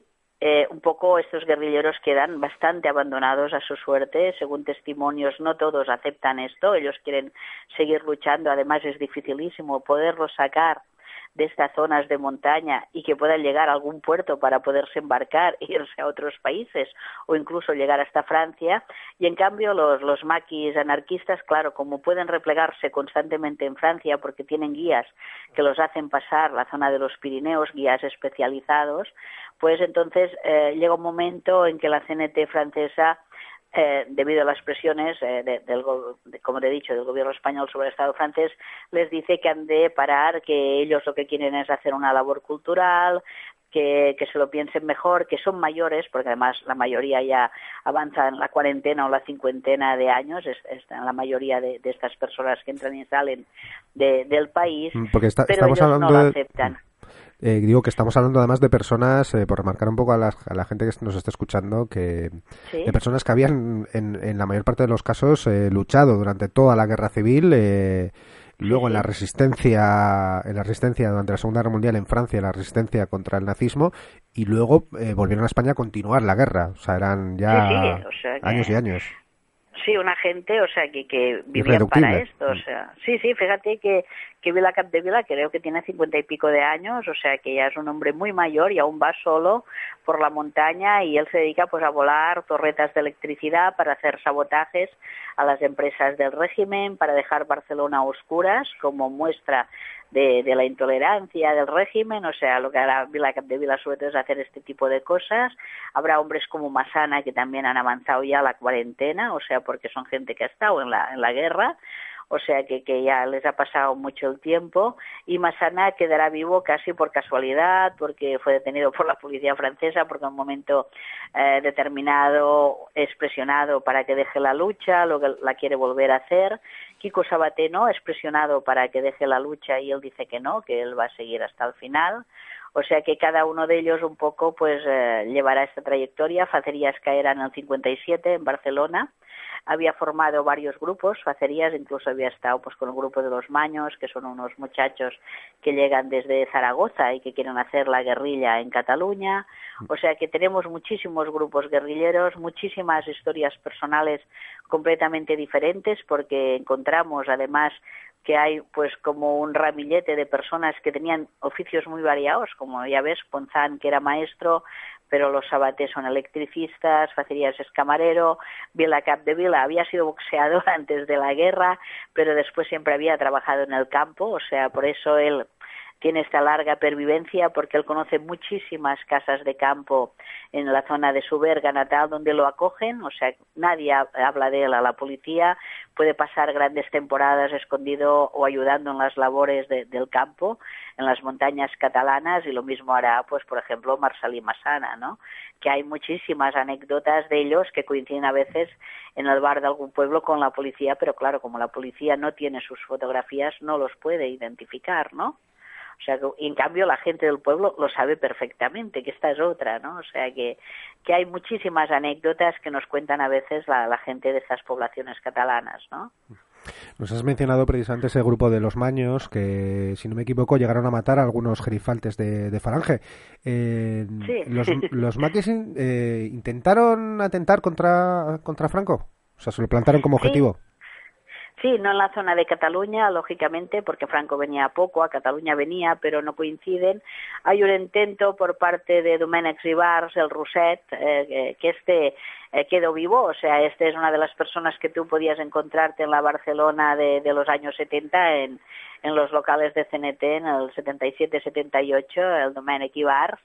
eh, un poco estos guerrilleros quedan bastante abandonados a su suerte. Según testimonios, no todos aceptan esto. Ellos quieren seguir luchando. Además, es dificilísimo poderlos sacar de estas zonas de montaña y que puedan llegar a algún puerto para poderse embarcar e irse a otros países o incluso llegar hasta Francia. Y en cambio los, los maquis anarquistas, claro, como pueden replegarse constantemente en Francia porque tienen guías que los hacen pasar la zona de los Pirineos, guías especializados, pues entonces eh, llega un momento en que la CNT francesa eh, debido a las presiones, eh, del, como te he dicho, del gobierno español sobre el Estado francés, les dice que han de parar, que ellos lo que quieren es hacer una labor cultural, que, se lo piensen mejor, que son mayores, porque además la mayoría ya avanza en la cuarentena o la cincuentena de años, es, la mayoría de, estas personas que entran y salen del país, mm, pero ellos no lo aceptan. Eh, digo que estamos hablando además de personas, eh, por remarcar un poco a, la gente que nos está escuchando, que de personas que habían en, la mayor parte de los casos eh, luchado durante toda la guerra civil. Luego en la resistencia, en la resistencia durante la Segunda Guerra Mundial en Francia, la resistencia contra el nazismo, y luego volvieron a España a continuar la guerra. O sea, eran ya años y años. Sí, una gente, o sea, que, que vivían para esto, o sea, sí, sí, fíjate que, que Vila Capdevila creo que tiene cincuenta y pico de años, o sea, que ya es un hombre muy mayor y aún va solo por la montaña y él se dedica pues a volar torretas de electricidad para hacer sabotajes a las empresas del régimen, para dejar Barcelona a oscuras como muestra de, de, la intolerancia del régimen, o sea, lo que hará Vila Capdevila sobre todo es hacer este tipo de cosas. Habrá hombres como Masana que también han avanzado ya la cuarentena, o sea, porque son gente que ha estado en la, en la guerra, o sea que, que ya les ha pasado mucho el tiempo y Masana quedará vivo casi por casualidad, porque fue detenido por la policía francesa, porque en un momento eh, determinado es presionado para que deje la lucha, lo que la quiere volver a hacer. Kiko Sabaté no, es presionado para que deje la lucha y él dice que no, que él va a seguir hasta el final. O sea que cada uno de ellos un poco pues eh, llevará esta trayectoria. Facerías caerá en el 57 en Barcelona había formado varios grupos, facerías, incluso había estado pues con el grupo de los Maños, que son unos muchachos que llegan desde Zaragoza y que quieren hacer la guerrilla en Cataluña. O sea que tenemos muchísimos grupos guerrilleros, muchísimas historias personales completamente diferentes, porque encontramos además que hay pues como un ramillete de personas que tenían oficios muy variados, como ya ves, Ponzán que era maestro, pero los sabates son electricistas, Facerías es camarero, Vila Vila había sido boxeador antes de la guerra, pero después siempre había trabajado en el campo, o sea, por eso él tiene esta larga pervivencia porque él conoce muchísimas casas de campo en la zona de su verga natal donde lo acogen, o sea, nadie habla de él a la policía, puede pasar grandes temporadas escondido o ayudando en las labores del campo en las montañas catalanas y lo mismo hará, pues, por ejemplo, Marsalí Massana, ¿no? Que hay muchísimas anécdotas de ellos que coinciden a veces en el bar de algún pueblo con la policía, pero claro, como la policía no tiene sus fotografías, no los puede identificar, ¿no? O sea, que, en cambio la gente del pueblo lo sabe perfectamente, que esta es otra, ¿no? O sea, que, que hay muchísimas anécdotas que nos cuentan a veces la, la gente de estas poblaciones catalanas, ¿no? Nos has mencionado precisamente ese grupo de los maños que, si no me equivoco, llegaron a matar a algunos gerifaltes de, Falange. Eh, ¿Los, los maquis eh, intentaron atentar contra, contra Franco? O sea, se lo plantaron como objetivo. Sí, no en la zona de Cataluña, lógicamente, porque Franco venía poco, a Cataluña venía, pero no coinciden. Hay un intento por parte de Domènec Ribars, el Roset, eh, que este eh, quedó vivo, o sea, este es una de las personas que tú podías encontrarte en la Barcelona de, de los años 70 en, en los locales de CNT en el 77-78, el Domènec Ibars,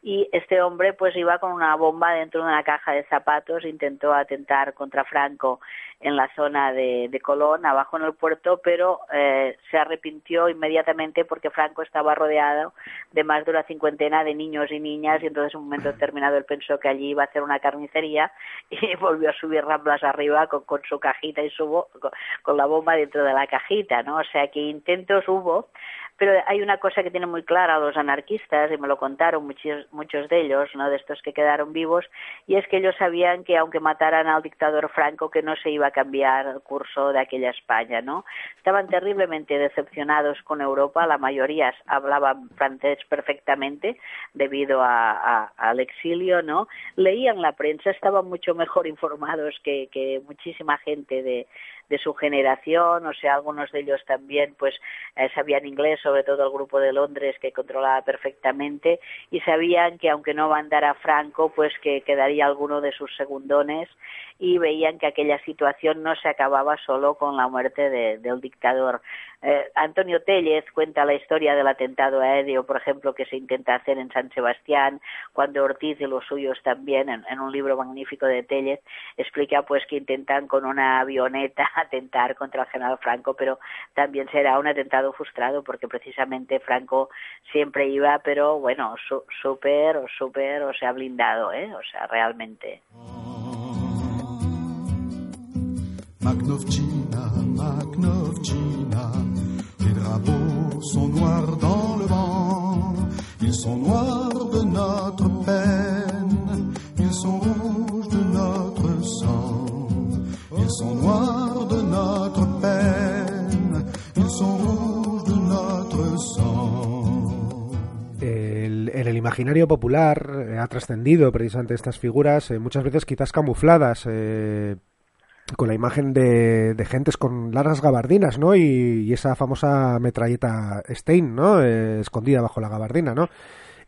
y este hombre pues iba con una bomba dentro de una caja de zapatos, intentó atentar contra Franco en la zona de, de Colón, abajo en el puerto, pero eh, se arrepintió inmediatamente porque Franco estaba rodeado de más de una cincuentena de niños y niñas y entonces en un momento determinado él pensó que allí iba a hacer una carnicería y volvió a subir ramblas arriba con, con su cajita y su con, con la bomba dentro de la cajita, ¿no? O sea que intentos hubo, pero hay una cosa que tienen muy clara los anarquistas, y me lo contaron muchos, muchos de ellos, ¿no? de estos que quedaron vivos, y es que ellos sabían que aunque mataran al dictador Franco, que no se iba a cambiar el curso de aquella España. ¿no? Estaban terriblemente decepcionados con Europa, la mayoría hablaban francés perfectamente debido a, a, al exilio, ¿no? leían la prensa, estaban mucho mejor informados que, que muchísima gente de, de su generación, o sea, algunos de ellos también pues eh, sabían inglés, sobre todo el grupo de Londres que controlaba perfectamente y sabían que aunque no mandara Franco, pues que quedaría alguno de sus segundones y veían que aquella situación no se acababa solo con la muerte de, del dictador. Eh, Antonio Tellez cuenta la historia del atentado aéreo, por ejemplo, que se intenta hacer en San Sebastián, cuando Ortiz y los suyos también, en, en un libro magnífico de Tellez, explica pues que intentan con una avioneta atentar contra el general Franco, pero también será un atentado frustrado porque precisamente Franco siempre iba, pero bueno, súper, súper, o sea, blindado, ¿eh? O sea, realmente. Magnovcina, Magnovcina, les drapeaux sont noirs dans le vent, ils sont noirs de notre peine, ils sont rouges de notre sang, ils sont noirs El, en el imaginario popular eh, ha trascendido precisamente estas figuras, eh, muchas veces quizás camufladas, eh, con la imagen de, de gentes con largas gabardinas, ¿no? Y, esa famosa metralleta Stein, ¿no? Escondida bajo la gabardina, ¿no?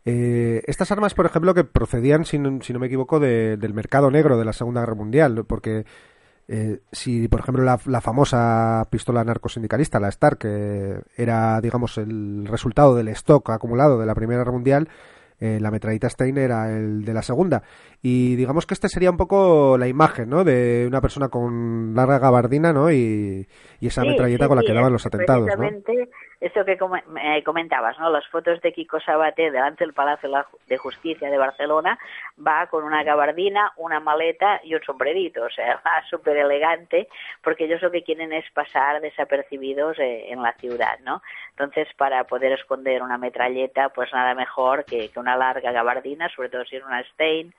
Estas armas, por ejemplo, que procedían, si no me equivoco, del mercado negro de la Segunda Guerra Mundial, porque eh, si, por ejemplo, la, la, famosa pistola narcosindicalista, la Stark, que era, digamos, el resultado del stock acumulado de la Primera Guerra Mundial, eh, la metralleta Stein era el de la segunda. Y digamos que este sería un poco la imagen, ¿no? De una persona con larga gabardina, ¿no? Y, esa metralleta con la que daban los atentados, ¿no? Esto que comentabas, ¿no? Las fotos de Kiko Sabaté delante del Palacio de Justicia de Barcelona va con una gabardina, una maleta y un sombrerito, o sea, va súper elegante porque ellos lo que quieren es pasar desapercibidos eh, en la ciudad, ¿no? Entonces, para poder esconder una metralleta, pues nada mejor que, que una larga gabardina, sobre todo si es una Stein,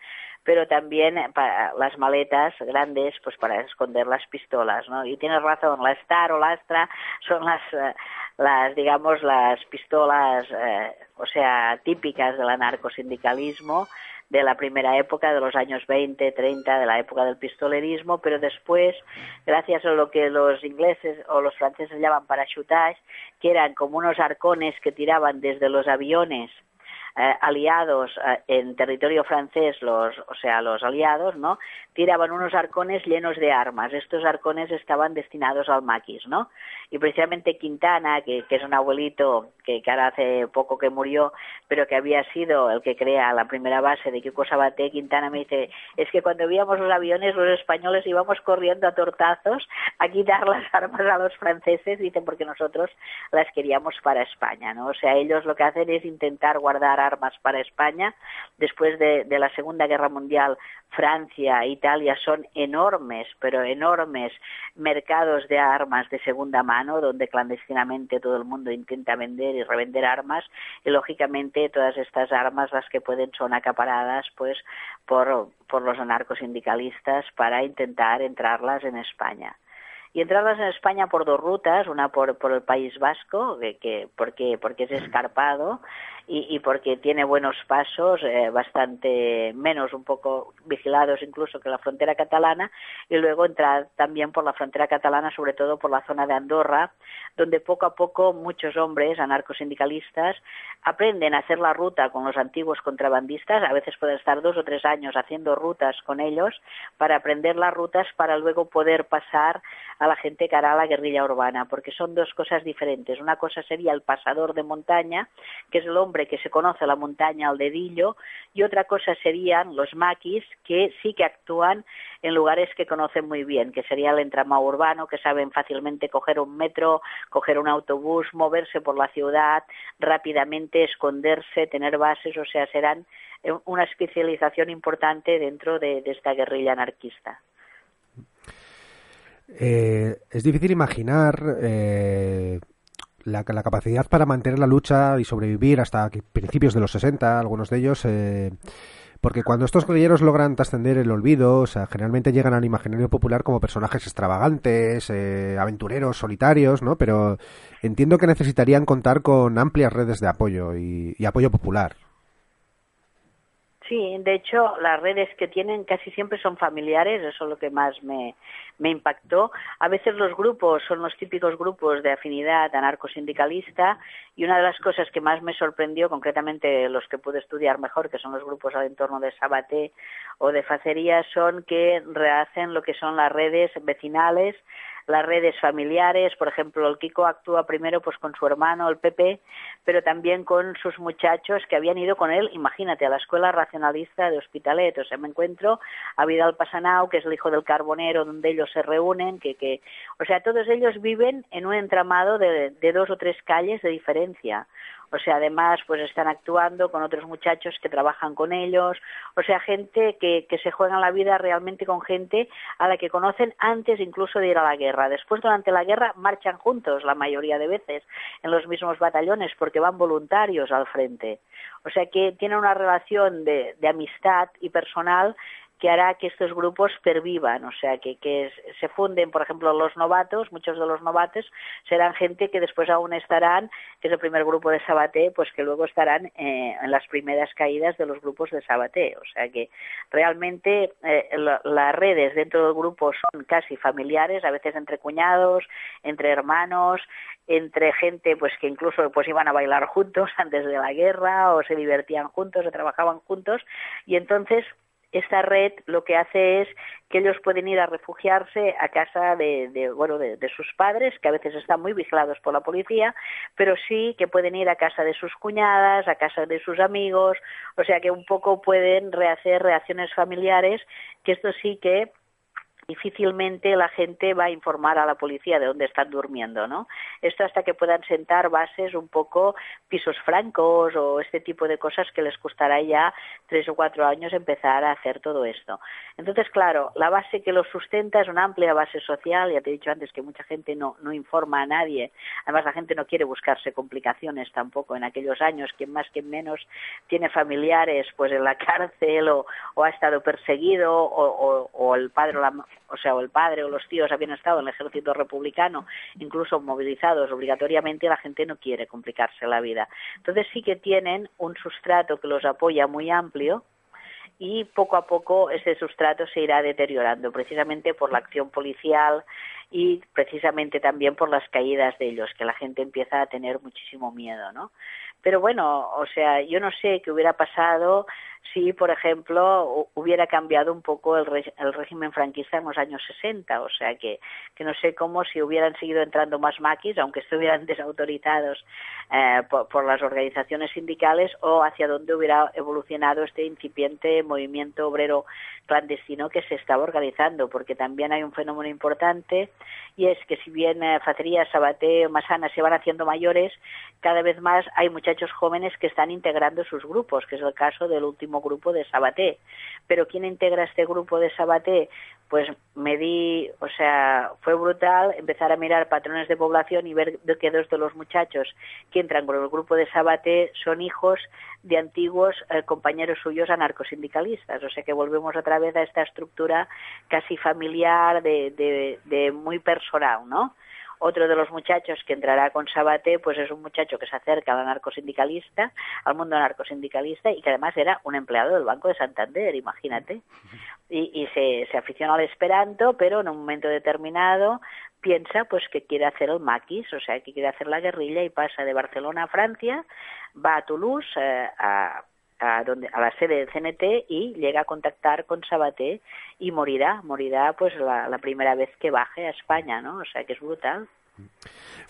pero también para las maletas grandes pues para esconder las pistolas no y tienes razón la Star o la Astra son las eh, las digamos las pistolas eh, o sea típicas del anarcosindicalismo de la primera época, de los años 20, 30, de la época del pistolerismo, pero después, gracias a lo que los ingleses o los franceses llaman parachutage, que eran como unos arcones que tiraban desde los aviones eh, aliados eh, en territorio francés, los, o sea, los aliados, ¿no? Tiraban unos arcones llenos de armas. Estos arcones estaban destinados al maquis, ¿no? Y precisamente Quintana, que, es un abuelito que, que, ahora hace poco que murió, pero que había sido el que crea la primera base de Kiko Sabaté, Quintana me dice, es que cuando veíamos los aviones, los españoles íbamos corriendo a tortazos a quitar las armas a los franceses, dicen, porque nosotros las queríamos para España, ¿no? O sea, ellos lo que hacen es intentar guardar armas para España. Después de, la Segunda Guerra Mundial, Francia e Italia son enormes, pero enormes mercados de armas de segunda mano, donde clandestinamente todo el mundo intenta vender y revender armas, y lógicamente todas estas armas las que pueden son acaparadas pues por, por los anarcosindicalistas para intentar entrarlas en España. Y entrarlas en España por dos rutas, una por, por el País Vasco, que, que porque, porque es escarpado, y, porque tiene buenos pasos, eh, bastante menos, un poco vigilados incluso que la frontera catalana, y luego entrar también por la frontera catalana, sobre todo por la zona de Andorra, donde poco a poco muchos hombres anarcosindicalistas aprenden a hacer la ruta con los antiguos contrabandistas, a veces pueden estar dos o tres años haciendo rutas con ellos para aprender las rutas para luego poder pasar a la gente que hará la guerrilla urbana, porque son dos cosas diferentes. Una cosa sería el pasador de montaña, que es el hombre que se conoce la montaña al dedillo, y otra cosa serían los maquis, que sí que actúan en lugares que conocen muy bien, que sería el entramado urbano, que saben fácilmente coger un metro, coger un autobús, moverse por la ciudad, rápidamente esconderse, tener bases, o sea, serán eh, una especialización importante dentro de, esta guerrilla anarquista. Eh, es difícil imaginar eh, la, capacidad para mantener la lucha y sobrevivir hasta principios de los 60, algunos de ellos, eh, porque cuando estos guerrilleros logran trascender el olvido, o sea, generalmente llegan al imaginario popular como personajes extravagantes, eh, aventureros, solitarios, ¿no? Pero entiendo que necesitarían contar con amplias redes de apoyo y apoyo popular. Sí, de hecho, las redes que tienen casi siempre son familiares, eso es lo que más me, impactó. A veces los grupos son los típicos grupos de afinidad anarcosindicalista y una de las cosas que más me sorprendió, concretamente los que pude estudiar mejor, que son los grupos al entorno de Sabaté o de Facería, son que rehacen lo que son las redes vecinales, las redes familiares, por ejemplo, el Kiko actúa primero pues con su hermano, el Pepe, pero también con sus muchachos que habían ido con él, imagínate, a la escuela racionalista de Hospitalet, o sea, me encuentro a Vidal Pasanau, que es el hijo del carbonero, donde ellos se reúnen, que, que o sea, todos ellos viven en un entramado de, de dos o tres calles de diferencia. O sea, además, pues están actuando con otros muchachos que trabajan con ellos. O sea, gente que, que se juega la vida realmente con gente a la que conocen antes incluso de ir a la guerra. Después, durante la guerra, marchan juntos la mayoría de veces en los mismos batallones porque van voluntarios al frente. O sea que tienen una relación de, de amistad y personal que hará que estos grupos pervivan, o sea, que, que se funden, por ejemplo, los novatos, muchos de los novatos serán gente que después aún estarán, que es el primer grupo de Sabaté, pues que luego estarán eh, en las primeras caídas de los grupos de Sabaté, o sea que realmente eh, las redes dentro del grupo son casi familiares, a veces entre cuñados, entre hermanos, entre gente pues que incluso pues iban a bailar juntos antes de la guerra o se divertían juntos o trabajaban juntos y entonces esta red lo que hace es que ellos pueden ir a refugiarse a casa de, bueno de, sus padres que a veces están muy vigilados por la policía pero sí que pueden ir a casa de sus cuñadas a casa de sus amigos. O sea que un poco pueden rehacer reacciones familiares que esto sí que difícilmente la gente va a informar a la policía de dónde están durmiendo, ¿no? Esto hasta que puedan sentar bases un poco pisos francos o este tipo de cosas que les costará ya tres o cuatro años empezar a hacer todo esto. Entonces, claro, la base que lo sustenta es una amplia base social, ya te he dicho antes que mucha gente no, no informa a nadie, además la gente no quiere buscarse complicaciones tampoco en aquellos años, quien más, quien menos tiene familiares pues en la cárcel o, ha estado perseguido o, o el padre o la, o sea, o el padre o los tíos habían estado en el ejército republicano, incluso movilizados obligatoriamente, la gente no quiere complicarse la vida. Entonces sí que tienen un sustrato que los apoya muy amplio, y poco a poco ese sustrato se irá deteriorando, precisamente por la acción policial y precisamente también por las caídas de ellos, que la gente empieza a tener muchísimo miedo, ¿no? Pero bueno, o sea, yo no sé qué hubiera pasado si, por ejemplo, hubiera cambiado un poco el, régimen franquista en los años 60. O sea, que, que no sé cómo si hubieran seguido entrando más maquis, aunque estuvieran desautorizados eh, por, las organizaciones sindicales, o hacia dónde hubiera evolucionado este incipiente movimiento obrero clandestino que se estaba organizando, porque también hay un fenómeno importante y es que si bien eh, Facería, Sabaté Masana se van haciendo mayores, cada vez más hay muchachos jóvenes que están integrando sus grupos, que es el caso del último grupo de Sabaté. Pero ¿quién integra este grupo de Sabaté? Pues me di, o sea, fue brutal empezar a mirar patrones de población y ver que dos de los muchachos que entran con el grupo de Sabaté son hijos de antiguos eh, compañeros suyos anarcosindicalistas. O sea que volvemos otra vez a esta estructura casi familiar de, de, de muy personal, ¿no? Otro de los muchachos que entrará con Sabate, pues es un muchacho que se acerca al anarcosindicalista, al mundo anarcosindicalista y que además era un empleado del Banco de Santander, imagínate. Y, se, se aficiona al esperanto, pero en un momento determinado piensa pues que quiere hacer el maquis, o sea, que quiere hacer la guerrilla y pasa de Barcelona a Francia, va a Toulouse eh, a, a, donde, a la sede del CNT y llega a contactar con Sabaté y morirá, morirá pues la, la primera vez que baje a España, ¿no? O sea que es brutal.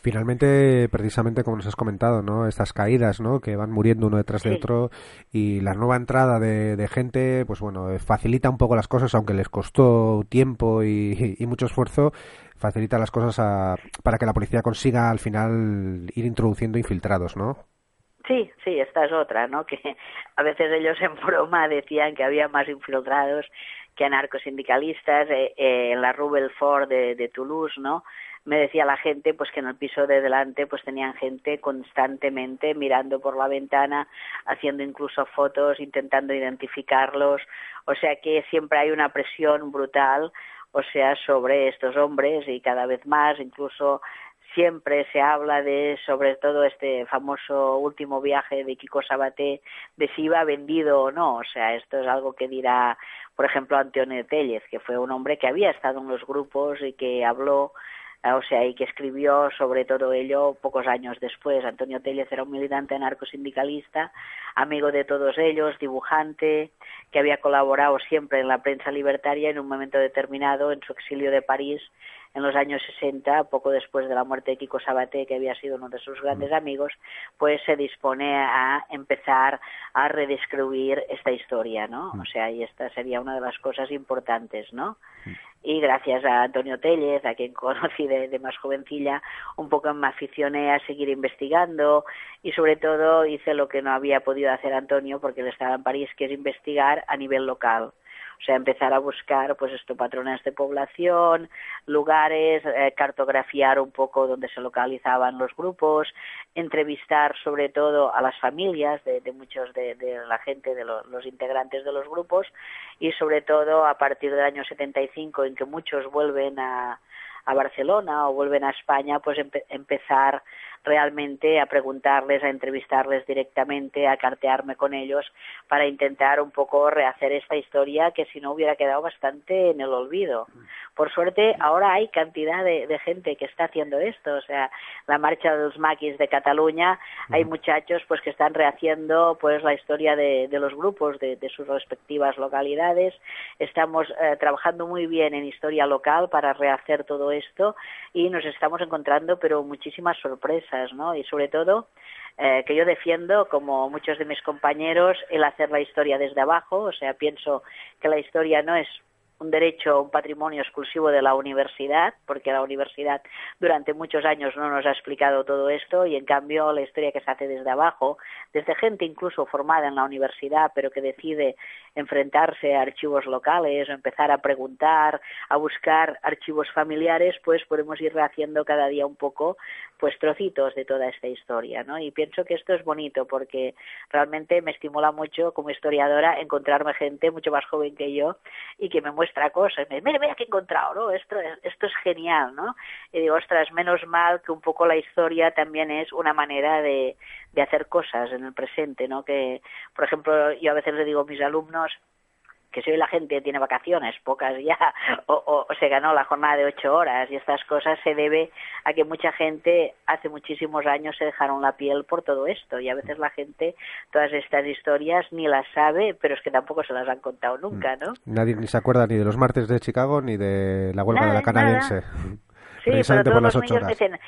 Finalmente, precisamente como nos has comentado, ¿no? Estas caídas, ¿no? Que van muriendo uno detrás de otro y la nueva entrada de, de, gente, pues bueno, facilita un poco las cosas, aunque les costó tiempo y, y mucho esfuerzo, facilita las cosas a, para que la policía consiga al final ir introduciendo infiltrados, ¿no? Sí, sí, esta es otra, ¿no? Que a veces ellos en broma decían que había más infiltrados que anarcosindicalistas eh, eh, en la Rue Belfort de, de Toulouse, ¿no? me decía la gente pues que en el piso de delante pues tenían gente constantemente mirando por la ventana, haciendo incluso fotos, intentando identificarlos, o sea que siempre hay una presión brutal, o sea, sobre estos hombres y cada vez más, incluso siempre se habla de, sobre todo, este famoso último viaje de Kiko Sabaté, de si iba vendido o no. O sea, esto es algo que dirá, por ejemplo, Antonio Tellez, que fue un hombre que había estado en los grupos y que habló o sea, y que escribió sobre todo ello pocos años después. Antonio Tellez era un militante anarcosindicalista, amigo de todos ellos, dibujante, que había colaborado siempre en la prensa libertaria en un momento determinado en su exilio de París en los años 60, poco después de la muerte de Kiko Sabaté, que había sido uno de sus grandes amigos, pues se dispone a empezar a redescribir esta historia, ¿no? O sea, y esta sería una de las cosas importantes, ¿no? Y gracias a Antonio Tellez, a quien conocí de, más jovencilla, un poco me aficioné a seguir investigando y sobre todo hice lo que no había podido hacer Antonio porque él estaba en París, que es investigar a nivel local O sea, empezar a buscar, pues, estos patrones de población, lugares, eh, cartografiar un poco dónde se localizaban los grupos, entrevistar sobre todo a las familias de, muchos de, la gente, de los integrantes de los grupos y sobre todo a partir del año 75 en que muchos vuelven a, a Barcelona o vuelven a España, pues empezar realmente a preguntarles, a entrevistarles directamente, a cartearme con ellos para intentar un poco rehacer esta historia que si no hubiera quedado bastante en el olvido. Por suerte, ahora hay cantidad de, gente que está haciendo esto, o sea, la marcha de los maquis de Cataluña, hay muchachos pues que están rehaciendo pues la historia de, los grupos de, sus respectivas localidades. Estamos eh, trabajando muy bien en historia local para rehacer todo esto y nos estamos encontrando pero muchísimas sorpresas, ¿no? Y sobre todo eh, que yo defiendo, como muchos de mis compañeros, el hacer la historia desde abajo, o sea, pienso que la historia no es un derecho, un patrimonio exclusivo de la universidad, porque la universidad durante muchos años no nos ha explicado todo esto y en cambio la historia que se hace desde abajo, desde gente incluso formada en la universidad, pero que decide enfrentarse a archivos locales o empezar a preguntar, a buscar archivos familiares, pues podemos ir rehaciendo cada día un poco pues trocitos de toda esta historia, ¿no? Y pienso que esto es bonito porque realmente me estimula mucho como historiadora encontrarme gente mucho más joven que yo y que me muestra cosas, me dice, mira, mira qué he encontrado, ¿no? Esto, esto es genial, ¿no? Y digo, ostras, menos mal que un poco la historia también es una manera de, de hacer cosas en el presente, ¿no? Que, por ejemplo, yo a veces le digo a mis alumnos, que si hoy la gente tiene vacaciones, pocas ya, o, se ganó la jornada de ocho horas y estas cosas, se debe a que mucha gente hace muchísimos años se dejaron la piel por todo esto y a veces la gente todas estas historias ni las sabe, pero es que tampoco se las han contado nunca, ¿no? Nadie ni se acuerda ni de los martes de Chicago ni de la huelga de la canadiense. Sí, pero todos los niños me dicen,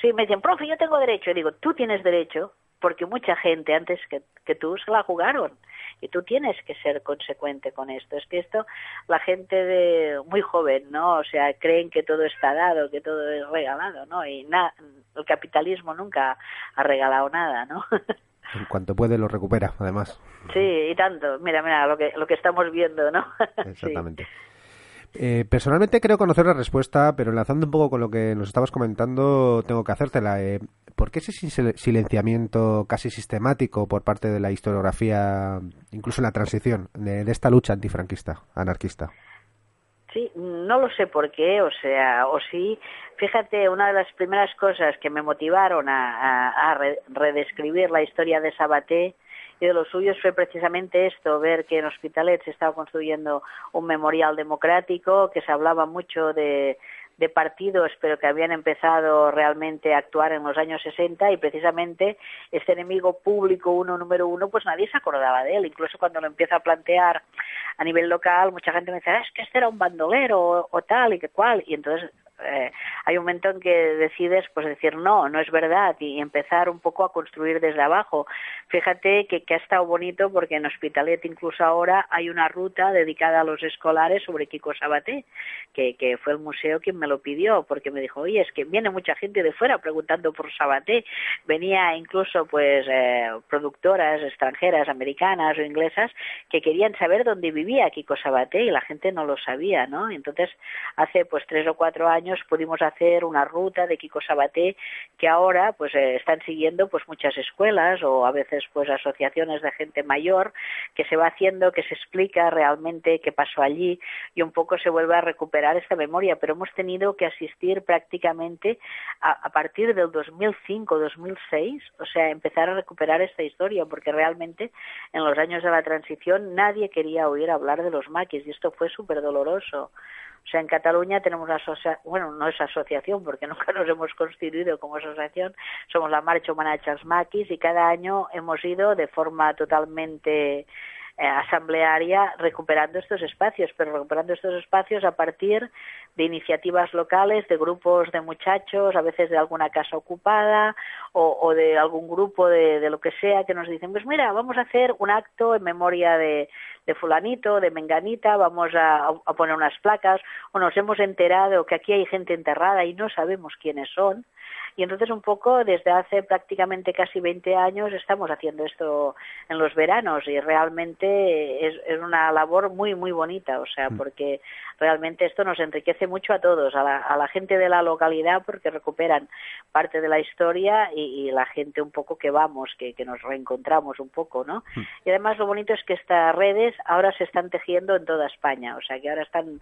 sí, me dicen, profe, yo tengo derecho. Y digo, tú tienes derecho porque mucha gente antes que, que tú se la jugaron y tú tienes que ser consecuente con esto. Es que esto la gente de muy joven, ¿no? O sea, creen que todo está dado, que todo es regalado, ¿no? Y nada, el capitalismo nunca ha regalado nada, ¿no? En cuanto puede lo recupera, además. Sí, y tanto. Mira, mira, lo que, lo que estamos viendo, ¿no? Exactamente. Eh, personalmente creo conocer la respuesta, pero enlazando un poco con lo que nos estabas comentando, tengo que hacértela. Eh, ¿Por qué ese silenciamiento casi sistemático por parte de la historiografía, incluso en la transición, de, esta lucha antifranquista, anarquista? Sí, no lo sé por qué, o sea, o sí. Fíjate, una de las primeras cosas que me motivaron a, redescribir la historia de Sabaté y de los suyos fue precisamente esto, ver que en Hospitalet se estaba construyendo un memorial democrático, que se hablaba mucho de, de partidos, pero que habían empezado realmente a actuar en los años 60 y precisamente este enemigo público uno número uno, pues nadie se acordaba de él. Incluso cuando lo empieza a plantear a nivel local, mucha gente me dice, ah, es que este era un bandolero o, o tal y que cual. Y entonces eh, hay un momento en que decides pues decir no, no es verdad y empezar un poco a construir desde abajo. Fíjate que, ha estado bonito porque en Hospitalet incluso ahora hay una ruta dedicada a los escolares sobre Kiko Sabaté, que, que fue el museo quien me lo pidió porque me dijo, oye, es que viene mucha gente de fuera preguntando por Sabaté. Venía incluso pues eh, productoras extranjeras, americanas o inglesas, que querían saber dónde vivía Kiko Sabaté y la gente no lo sabía, ¿no? Entonces, hace pues tres o cuatro años pudimos hacer una ruta de Kiko Sabaté que ahora pues eh, están siguiendo pues muchas escuelas o a veces pues asociaciones de gente mayor que se va haciendo, que se explica realmente qué pasó allí y un poco se vuelve a recuperar esta memoria, pero hemos tenido que asistir prácticamente a, a partir del 2005-2006, o sea, empezar a recuperar esta historia porque realmente en los años de la transición nadie quería oír hablar de los maquis y esto fue súper doloroso. O sea, en Cataluña tenemos una asociación, bueno, no es asociación porque nunca nos hemos constituido como asociación, somos la Marcha Humana Maquis y cada año hemos ido de forma totalmente asamblearia recuperando estos espacios, pero recuperando estos espacios a partir de iniciativas locales, de grupos de muchachos, a veces de alguna casa ocupada o, de algún grupo de, lo que sea que nos dicen, pues mira, vamos a hacer un acto en memoria de, fulanito, de menganita, vamos a, a, poner unas placas, o nos hemos enterado que aquí hay gente enterrada y no sabemos quiénes son, Y entonces un poco desde hace prácticamente casi 20 años estamos haciendo esto en los veranos y realmente es, es una labor muy, muy bonita, o sea, mm. porque realmente esto nos enriquece mucho a todos, a la, a la gente de la localidad porque recuperan parte de la historia y, y la gente un poco que vamos, que, que, nos reencontramos un poco, ¿no? Mm. Y además lo bonito es que estas redes ahora se están tejiendo en toda España, o sea, que ahora están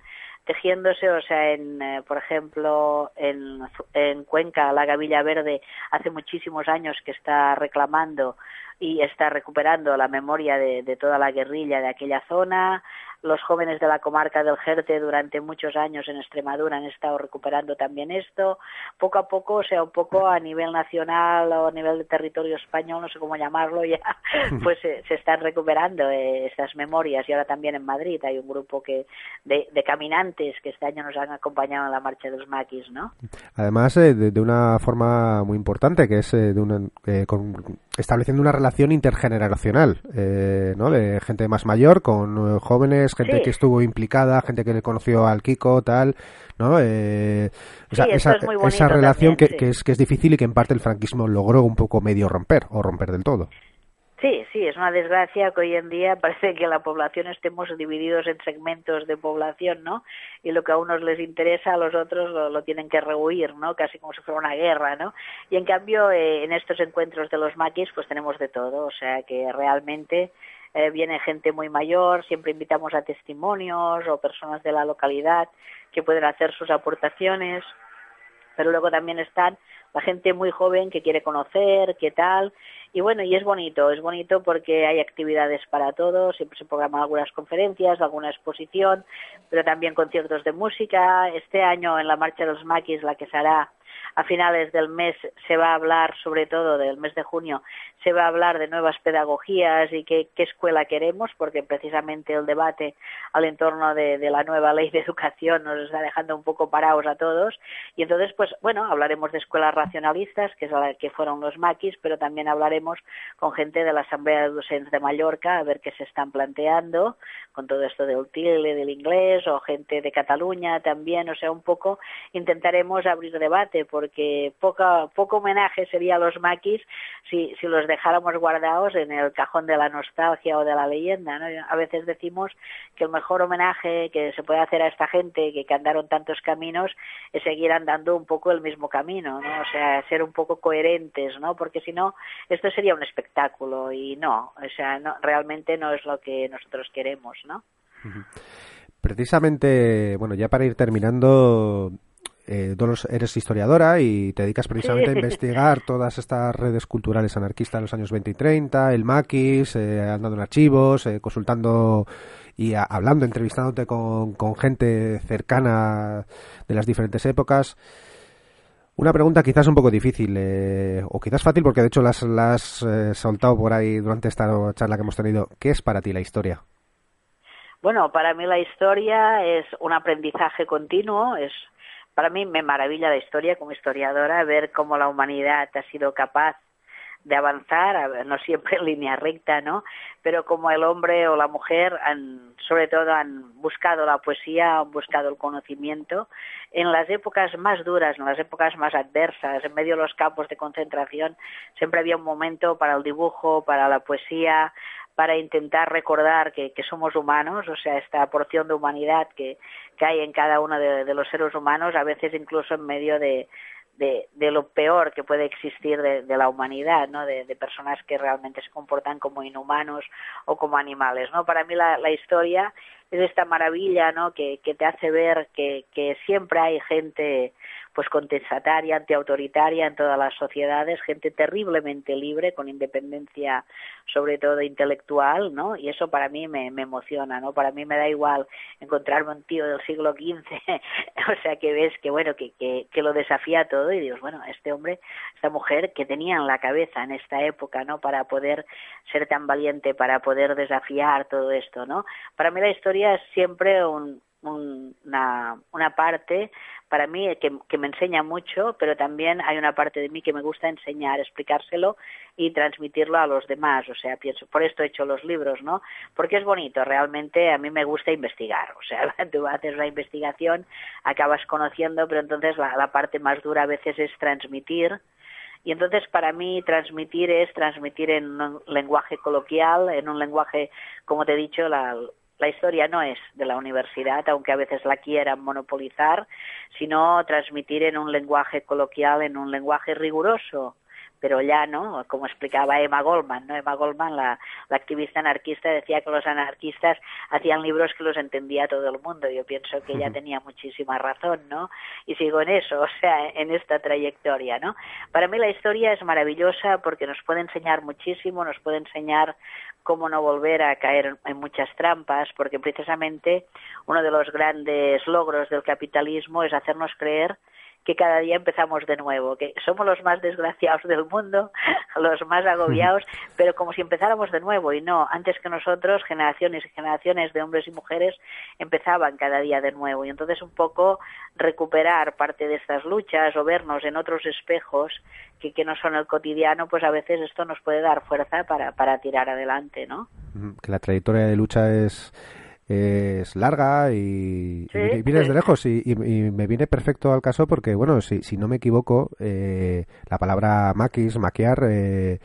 tejiéndose, o sea, en, eh, por ejemplo, en, en Cuenca, la Gavilla Verde, hace muchísimos años que está reclamando y está recuperando la memoria de, de toda la guerrilla de aquella zona, los jóvenes de la comarca del Jerte durante muchos años en Extremadura han estado recuperando también esto. Poco a poco, o sea, un poco a nivel nacional o a nivel de territorio español, no sé cómo llamarlo ya, pues se, están recuperando eh, estas memorias. Y ahora también en Madrid hay un grupo que de, caminantes que este año nos han acompañado en la marcha de los maquis, ¿no? Además, eh, de, una forma muy importante, que es eh, de una, estableciendo una relación intergeneracional, ¿no? De gente más mayor con jóvenes gente que estuvo implicada, gente que le conoció al Kiko, tal, ¿no? Eh, esa, esa, relación que, que, es, que es difícil y que en parte el franquismo logró un poco medio romper o romper del todo. Sí, sí, es una desgracia que hoy en día parece que la población estemos divididos en segmentos de población, ¿no? Y lo que a unos les interesa, a los otros lo, tienen que rehuir, ¿no? Casi como si fuera una guerra, ¿no? Y en cambio, eh, en estos encuentros de los maquis, pues tenemos de todo, o sea que realmente eh, viene gente muy mayor, siempre invitamos a testimonios o personas de la localidad que pueden hacer sus aportaciones, pero luego también están la gente muy joven que quiere conocer, qué tal, y bueno, y es bonito, es bonito porque hay actividades para todos, siempre se programan algunas conferencias, alguna exposición, pero también conciertos de música. Este año en la Marcha de los Maquis, la que se hará a finales del mes se va a hablar, sobre todo del mes de junio, se va a hablar de nuevas pedagogías y qué, escuela queremos, porque precisamente el debate al entorno de, la nueva ley de educación nos está dejando un poco parados a todos. Y entonces, pues bueno, hablaremos de escuelas racionalistas, que es la que fueron los maquis, pero también hablaremos con gente de la Asamblea de Docentes de Mallorca, a ver qué se están planteando con todo esto del TILE, del inglés, o gente de Cataluña también, o sea, un poco intentaremos abrir debate, porque poca, poco homenaje sería a los maquis si, si los dejáramos guardados en el cajón de la nostalgia o de la leyenda. ¿no? A veces decimos que el mejor homenaje que se puede hacer a esta gente que, que andaron tantos caminos es seguir andando un poco el mismo camino, ¿no? o sea, ser un poco coherentes, ¿no? porque si no, esto sería un espectáculo y no, o sea, no, realmente no es lo que nosotros queremos, ¿no? Precisamente, bueno, ya para ir terminando, eh, eres historiadora y te dedicas precisamente a investigar todas estas redes culturales anarquistas de los años 20 y 30, el maquis, eh, andando en archivos, eh, consultando y hablando, entrevistándote con, con, gente cercana de las diferentes épocas. Una pregunta quizás un poco difícil, eh, o quizás fácil, porque de hecho las has soltado por ahí durante esta charla que hemos tenido. ¿Qué es para ti la historia? Bueno, para mí la historia es un aprendizaje continuo, es para mí me maravilla la historia como historiadora, ver cómo la humanidad ha sido capaz de avanzar, no siempre en línea recta, ¿no? Pero como el hombre o la mujer han, sobre todo han buscado la poesía, han buscado el conocimiento en las épocas más duras, en las épocas más adversas, en medio de los campos de concentración, siempre había un momento para el dibujo, para la poesía, para intentar recordar que, somos humanos, o sea, esta porción de humanidad que, hay en cada uno de, los seres humanos, a veces incluso en medio de, lo peor que puede existir de, la humanidad, ¿no? De, personas que realmente se comportan como inhumanos o como animales, ¿no? Para mí la, la historia es esta maravilla, ¿no? Que, que te hace ver que, que siempre hay gente pues contestataria, antiautoritaria en todas las sociedades, gente terriblemente libre, con independencia sobre todo intelectual, ¿no? Y eso para mí me, emociona, ¿no? Para mí me da igual encontrarme un tío del siglo XV, o sea que ves que bueno, que, que, que lo desafía todo y dices, bueno, este hombre, esta mujer que tenía en la cabeza en esta época, ¿no? Para poder ser tan valiente, para poder desafiar todo esto, ¿no? Para mí la historia es siempre un, una, una parte para mí que, que, me enseña mucho, pero también hay una parte de mí que me gusta enseñar, explicárselo y transmitirlo a los demás. O sea, pienso, por esto he hecho los libros, ¿no? Porque es bonito, realmente a mí me gusta investigar. O sea, tú haces la investigación, acabas conociendo, pero entonces la, la parte más dura a veces es transmitir. Y entonces para mí transmitir es transmitir en un lenguaje coloquial, en un lenguaje, como te he dicho, la, la historia no es de la universidad, aunque a veces la quieran monopolizar, sino transmitir en un lenguaje coloquial, en un lenguaje riguroso, pero ya no, como explicaba Emma Goldman, ¿no? Emma Goldman, la, la, activista anarquista, decía que los anarquistas hacían libros que los entendía todo el mundo. Yo pienso que ella tenía muchísima razón, ¿no? Y sigo en eso, o sea, en esta trayectoria, ¿no? Para mí la historia es maravillosa porque nos puede enseñar muchísimo, nos puede enseñar cómo no volver a caer en muchas trampas, porque precisamente uno de los grandes logros del capitalismo es hacernos creer que cada día empezamos de nuevo, que somos los más desgraciados del mundo, los más agobiados, pero como si empezáramos de nuevo y no, antes que nosotros, generaciones y generaciones de hombres y mujeres empezaban cada día de nuevo y entonces un poco recuperar parte de estas luchas o vernos en otros espejos que, que no son el cotidiano, pues a veces esto nos puede dar fuerza para, para tirar adelante, ¿no? Que la trayectoria de lucha es es larga y, viene desde lejos y, me viene perfecto al caso porque, bueno, si, si no me equivoco, eh, la palabra maquis, maquiar, eh,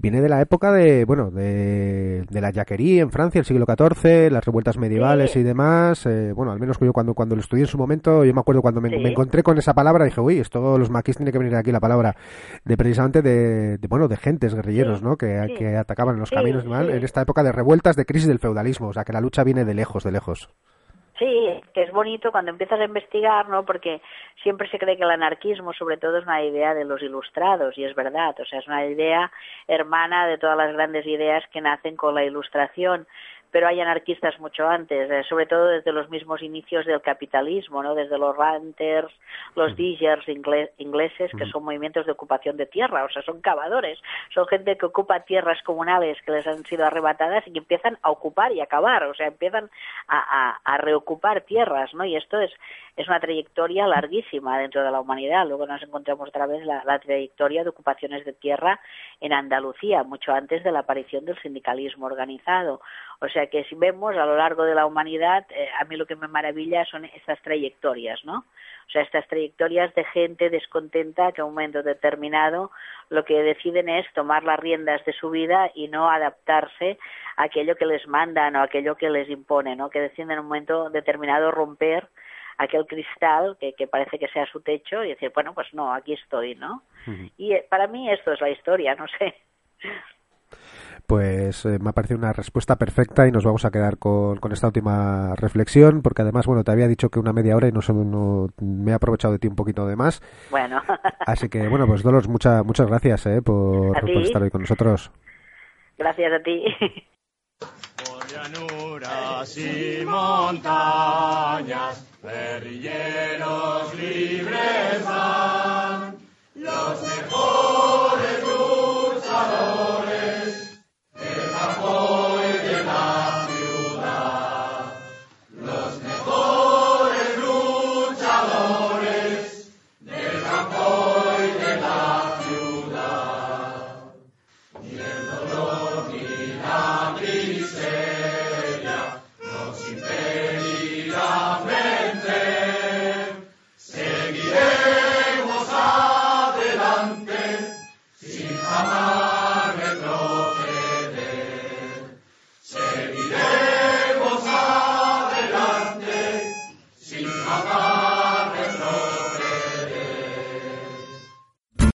viene de la época de, bueno, de, de la yaquería en Francia, el siglo XIV, las revueltas medievales y demás. Eh, bueno, al menos yo cuando, cuando lo estudié en su momento, yo me acuerdo cuando me, encontré con esa palabra, dije, uy, esto los maquis tiene que venir aquí la palabra de precisamente de, bueno, de gentes guerrilleros, ¿no? Que, que atacaban los caminos en esta época de revueltas, de crisis del feudalismo, o sea, que la lucha viene de lejos, de lejos. Sí, que es bonito cuando empiezas a investigar, ¿no? Porque siempre se cree que el anarquismo, sobre todo, es una idea de los ilustrados, y es verdad, o sea, es una idea hermana de todas las grandes ideas que nacen con la ilustración pero hay anarquistas mucho antes, eh, sobre todo desde los mismos inicios del capitalismo, ¿no? desde los ranters, los diggers ingleses, que son movimientos de ocupación de tierra, o sea, son cavadores, son gente que ocupa tierras comunales que les han sido arrebatadas y que empiezan a ocupar y a cavar, o sea, empiezan a, a, a reocupar tierras, ¿no? Y esto es, es una trayectoria larguísima dentro de la humanidad. Luego nos encontramos otra vez la, la trayectoria de ocupaciones de tierra en Andalucía, mucho antes de la aparición del sindicalismo organizado. O sea que si vemos a lo largo de la humanidad, eh, a mí lo que me maravilla son estas trayectorias, ¿no? O sea, estas trayectorias de gente descontenta que a un momento determinado lo que deciden es tomar las riendas de su vida y no adaptarse a aquello que les mandan o a aquello que les impone, ¿no? Que deciden en un momento determinado romper aquel cristal que, que, parece que sea su techo y decir, bueno, pues no, aquí estoy, ¿no? Y eh, para mí esto es la historia, no sé. Pues eh, me ha parecido una respuesta perfecta y nos vamos a quedar con, con, esta última reflexión, porque además, bueno, te había dicho que una media hora y no, no me he aprovechado de ti un poquito de más. Bueno. Así que, bueno, pues Dolos, mucha, muchas gracias eh, por, por estar hoy con nosotros. Gracias a ti. llanuras y montañas, guerrilleros libres van.